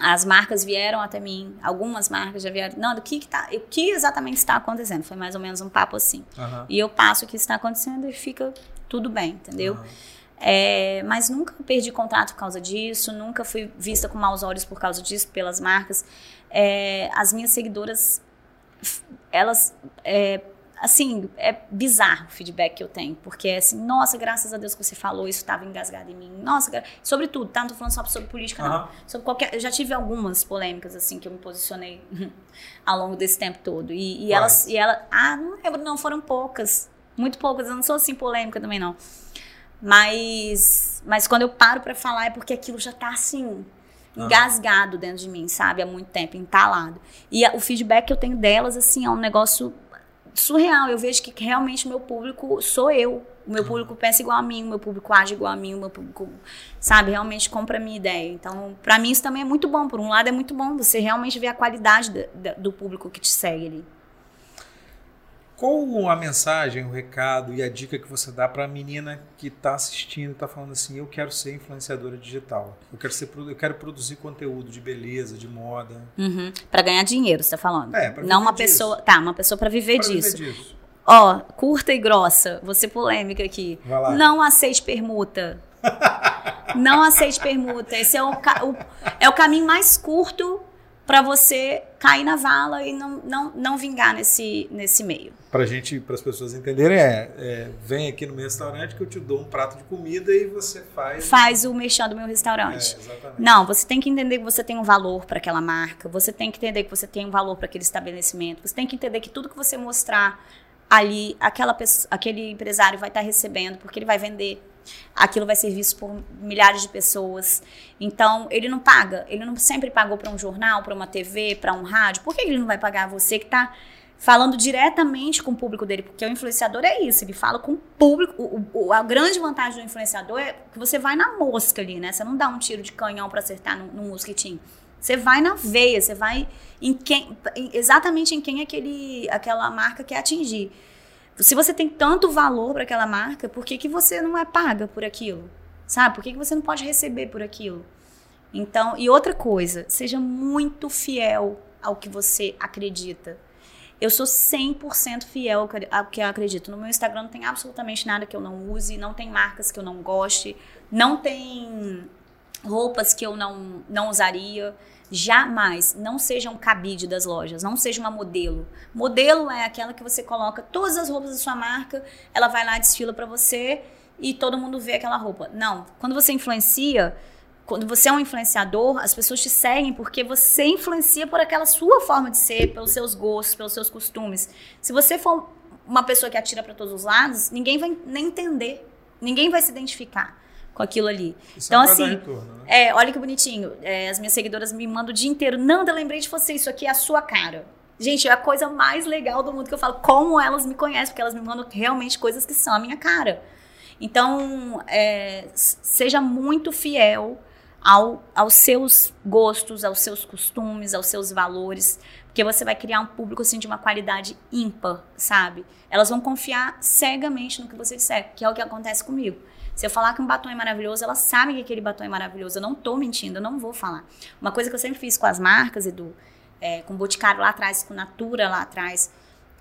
S2: as marcas vieram até mim, algumas marcas já vieram, Nando, o que, que, tá, o que exatamente está acontecendo? Foi mais ou menos um papo assim. Uhum. E eu passo o que está acontecendo e fica tudo bem, entendeu? Uhum. É, mas nunca perdi contrato por causa disso, nunca fui vista com maus olhos por causa disso, pelas marcas. É, as minhas seguidoras, elas é, assim, é bizarro o feedback que eu tenho, porque é assim, nossa, graças a Deus que você falou, isso estava engasgado em mim. Nossa, sobre tudo, tá? Não tô falando só sobre política, não. Sobre qualquer, eu já tive algumas polêmicas, assim, que eu me posicionei ao longo desse tempo todo. E, e elas, e ela, ah, não lembro, não, foram poucas. Muito poucas, eu não sou assim polêmica também, não. Mas, mas quando eu paro para falar é porque aquilo já tá assim, engasgado dentro de mim, sabe? Há muito tempo, entalado. E a, o feedback que eu tenho delas, assim, é um negócio surreal. Eu vejo que realmente o meu público sou eu. O meu público pensa igual a mim, o meu público age igual a mim, o meu público, sabe, realmente compra a minha ideia. Então, para mim isso também é muito bom. Por um lado é muito bom você realmente ver a qualidade do, do público que te segue ali.
S1: Qual a mensagem, o recado e a dica que você dá para a menina que está assistindo e está falando assim, eu quero ser influenciadora digital, eu quero ser, eu quero produzir conteúdo de beleza, de moda,
S2: uhum. para ganhar dinheiro, você está falando?
S1: É,
S2: não uma
S1: disso.
S2: pessoa, tá, uma pessoa para viver,
S1: pra
S2: disso.
S1: viver disso.
S2: Ó, curta e grossa, vou ser polêmica aqui. Não aceite permuta. não aceite permuta. Esse é o, o, é o caminho mais curto para você cair na vala e não, não, não vingar nesse, nesse meio.
S1: Para gente, para as pessoas entenderem, é, é, vem aqui no meu restaurante que eu te dou um prato de comida e você faz.
S2: Faz o mexão do meu restaurante.
S1: É, exatamente.
S2: Não, você tem que entender que você tem um valor para aquela marca, você tem que entender que você tem um valor para aquele estabelecimento, você tem que entender que tudo que você mostrar ali, aquela pessoa, aquele empresário vai estar tá recebendo, porque ele vai vender aquilo vai ser visto por milhares de pessoas. Então, ele não paga, ele não sempre pagou para um jornal, para uma TV, para um rádio. Por que ele não vai pagar você que está falando diretamente com o público dele? Porque o influenciador é isso, ele fala com o público. O, o, a grande vantagem do influenciador é que você vai na mosca ali, né? Você não dá um tiro de canhão para acertar no, no mosquitinho. Você vai na veia, você vai em quem, exatamente em quem aquele, aquela marca quer atingir. Se você tem tanto valor para aquela marca, por que, que você não é paga por aquilo? Sabe? Por que, que você não pode receber por aquilo? Então, e outra coisa, seja muito fiel ao que você acredita. Eu sou 100% fiel ao que eu acredito. No meu Instagram não tem absolutamente nada que eu não use, não tem marcas que eu não goste, não tem roupas que eu não, não usaria jamais não seja um cabide das lojas, não seja uma modelo. Modelo é aquela que você coloca todas as roupas da sua marca, ela vai lá, desfila para você e todo mundo vê aquela roupa. Não, quando você influencia, quando você é um influenciador, as pessoas te seguem porque você influencia por aquela sua forma de ser, pelos seus gostos, pelos seus costumes. Se você for uma pessoa que atira para todos os lados, ninguém vai nem entender. Ninguém vai se identificar com aquilo ali.
S1: Isso
S2: então,
S1: é
S2: assim,
S1: retorno, né?
S2: é, olha que bonitinho. É, as minhas seguidoras me mandam o dia inteiro. Nanda, lembrei de você, isso aqui é a sua cara. Gente, é a coisa mais legal do mundo que eu falo. Como elas me conhecem, porque elas me mandam realmente coisas que são a minha cara. Então, é, seja muito fiel ao, aos seus gostos, aos seus costumes, aos seus valores, porque você vai criar um público assim de uma qualidade ímpar, sabe? Elas vão confiar cegamente no que você disser, que é o que acontece comigo. Se eu falar que um batom é maravilhoso, elas sabem que aquele batom é maravilhoso. Eu não tô mentindo, eu não vou falar. Uma coisa que eu sempre fiz com as marcas, Edu, é, com o Boticário lá atrás, com Natura lá atrás,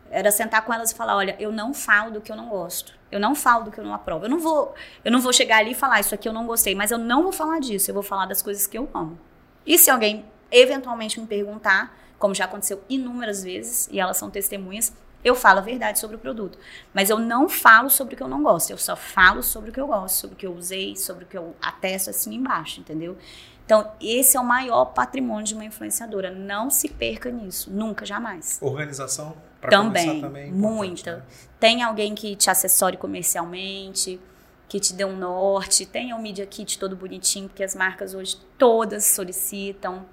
S2: era sentar com elas e falar, olha, eu não falo do que eu não gosto. Eu não falo do que eu não aprovo. Eu não vou, eu não vou chegar ali e falar isso aqui eu não gostei, mas eu não vou falar disso. Eu vou falar das coisas que eu amo. E se alguém eventualmente me perguntar, como já aconteceu inúmeras vezes, e elas são testemunhas, eu falo a verdade sobre o produto. Mas eu não falo sobre o que eu não gosto. Eu só falo sobre o que eu gosto, sobre o que eu usei, sobre o que eu atesto assim embaixo, entendeu? Então, esse é o maior patrimônio de uma influenciadora. Não se perca nisso. Nunca, jamais.
S1: Organização para
S2: Também,
S1: também. é importante,
S2: muita.
S1: né?
S2: Tem alguém que te assessore comercialmente, que te dê um norte, tem o Media Kit todo bonitinho, porque as marcas hoje todas solicitam.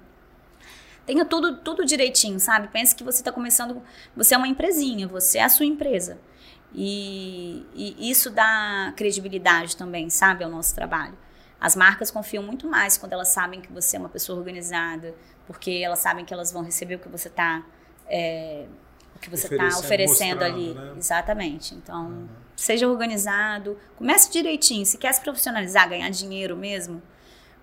S2: Tenha tudo, tudo direitinho, sabe? Pense que você está começando, você é uma empresinha, você é a sua empresa. E, e isso dá credibilidade também, sabe, ao nosso trabalho. As marcas confiam muito mais quando elas sabem que você é uma pessoa organizada, porque elas sabem que elas vão receber o que você está o que você está
S1: Oferecendo,
S2: oferecendo
S1: mostrando,
S2: ali.
S1: né?
S2: Exatamente. Então, seja organizado, comece direitinho. Se quer se profissionalizar, ganhar dinheiro mesmo,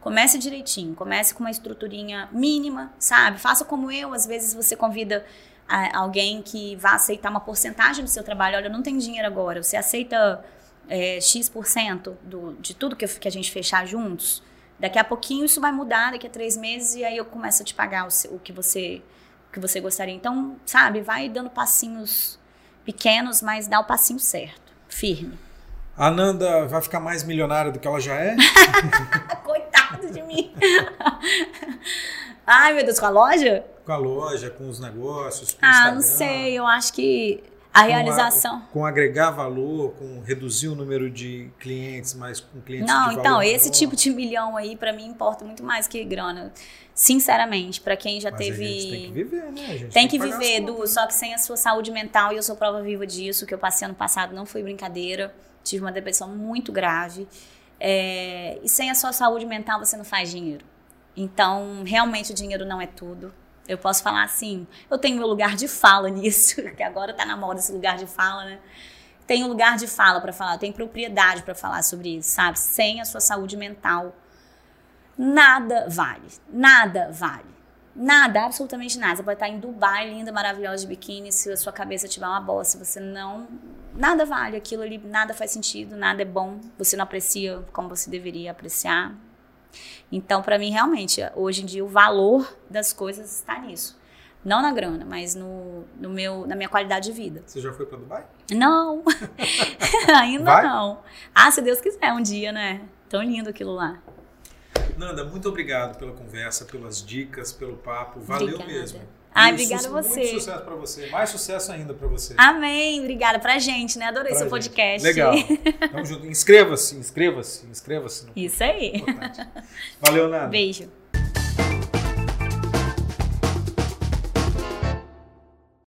S2: comece direitinho. Comece com uma estruturinha mínima, sabe? Faça como eu. Às vezes você convida a- alguém que vá aceitar uma porcentagem do seu trabalho. Olha, eu não tenho dinheiro agora. Você aceita é, X% do, de tudo que, eu- que a gente fechar juntos? Daqui a pouquinho isso vai mudar, daqui a três meses, e aí eu começo a te pagar o, o que você o que você gostaria. Então, sabe, vai dando passinhos pequenos, mas dá o passinho certo, firme.
S1: A Nanda vai ficar mais milionária do que ela já é?
S2: Coitado de mim. Ai, meu Deus, com a loja?
S1: com a loja, com os negócios, com o
S2: Ah, não sei, eu acho que a
S1: com
S2: realização.
S1: Com, agregar valor, com reduzir o número de clientes, mas com clientes
S2: Não,
S1: de
S2: então,
S1: valor
S2: esse
S1: maior.
S2: tipo de milhão aí, pra mim, importa muito mais que grana. Sinceramente, pra quem já
S1: Mas
S2: teve.
S1: a gente tem que viver, né? A gente
S2: Tem que
S1: as
S2: viver, Du, só que sem a sua saúde mental, e eu sou prova viva disso, que eu passei ano passado não foi brincadeira, tive uma depressão muito grave. É, e sem a sua saúde mental, você não faz dinheiro. Então, realmente, o dinheiro não é tudo. Eu posso falar assim, eu tenho meu lugar de fala nisso, que agora tá na moda esse lugar de fala, né? Tenho lugar de fala para falar, tenho propriedade para falar sobre isso, sabe? Sem a sua saúde mental, nada vale. Nada vale. Nada, absolutamente nada. Você pode estar em Dubai, linda, maravilhosa de biquíni, se a sua cabeça tiver uma bola, se você não. Nada vale. Aquilo ali, nada faz sentido, nada é bom. Você não aprecia como você deveria apreciar. Então, para mim, realmente, hoje em dia, o valor das coisas está nisso. Não na grana, mas no, no meu, na minha qualidade de vida.
S1: Você já foi para Dubai?
S2: Não, ainda
S1: Vai?
S2: não. Ah, se Deus quiser, um dia, né? Tão lindo aquilo lá.
S1: Nanda, muito obrigado pela conversa, pelas dicas, pelo papo. Valeu
S2: Obrigada.
S1: mesmo.
S2: Ai, obrigada a você.
S1: Muito sucesso para você. Mais sucesso ainda para você.
S2: Amém, obrigada pra gente, né? Adorei
S1: Pra
S2: seu
S1: gente.
S2: podcast.
S1: Legal. Tamo junto. Inscreva-se, inscreva-se, inscreva-se.
S2: Isso aí.
S1: Importante. Valeu, Nanda.
S2: Beijo.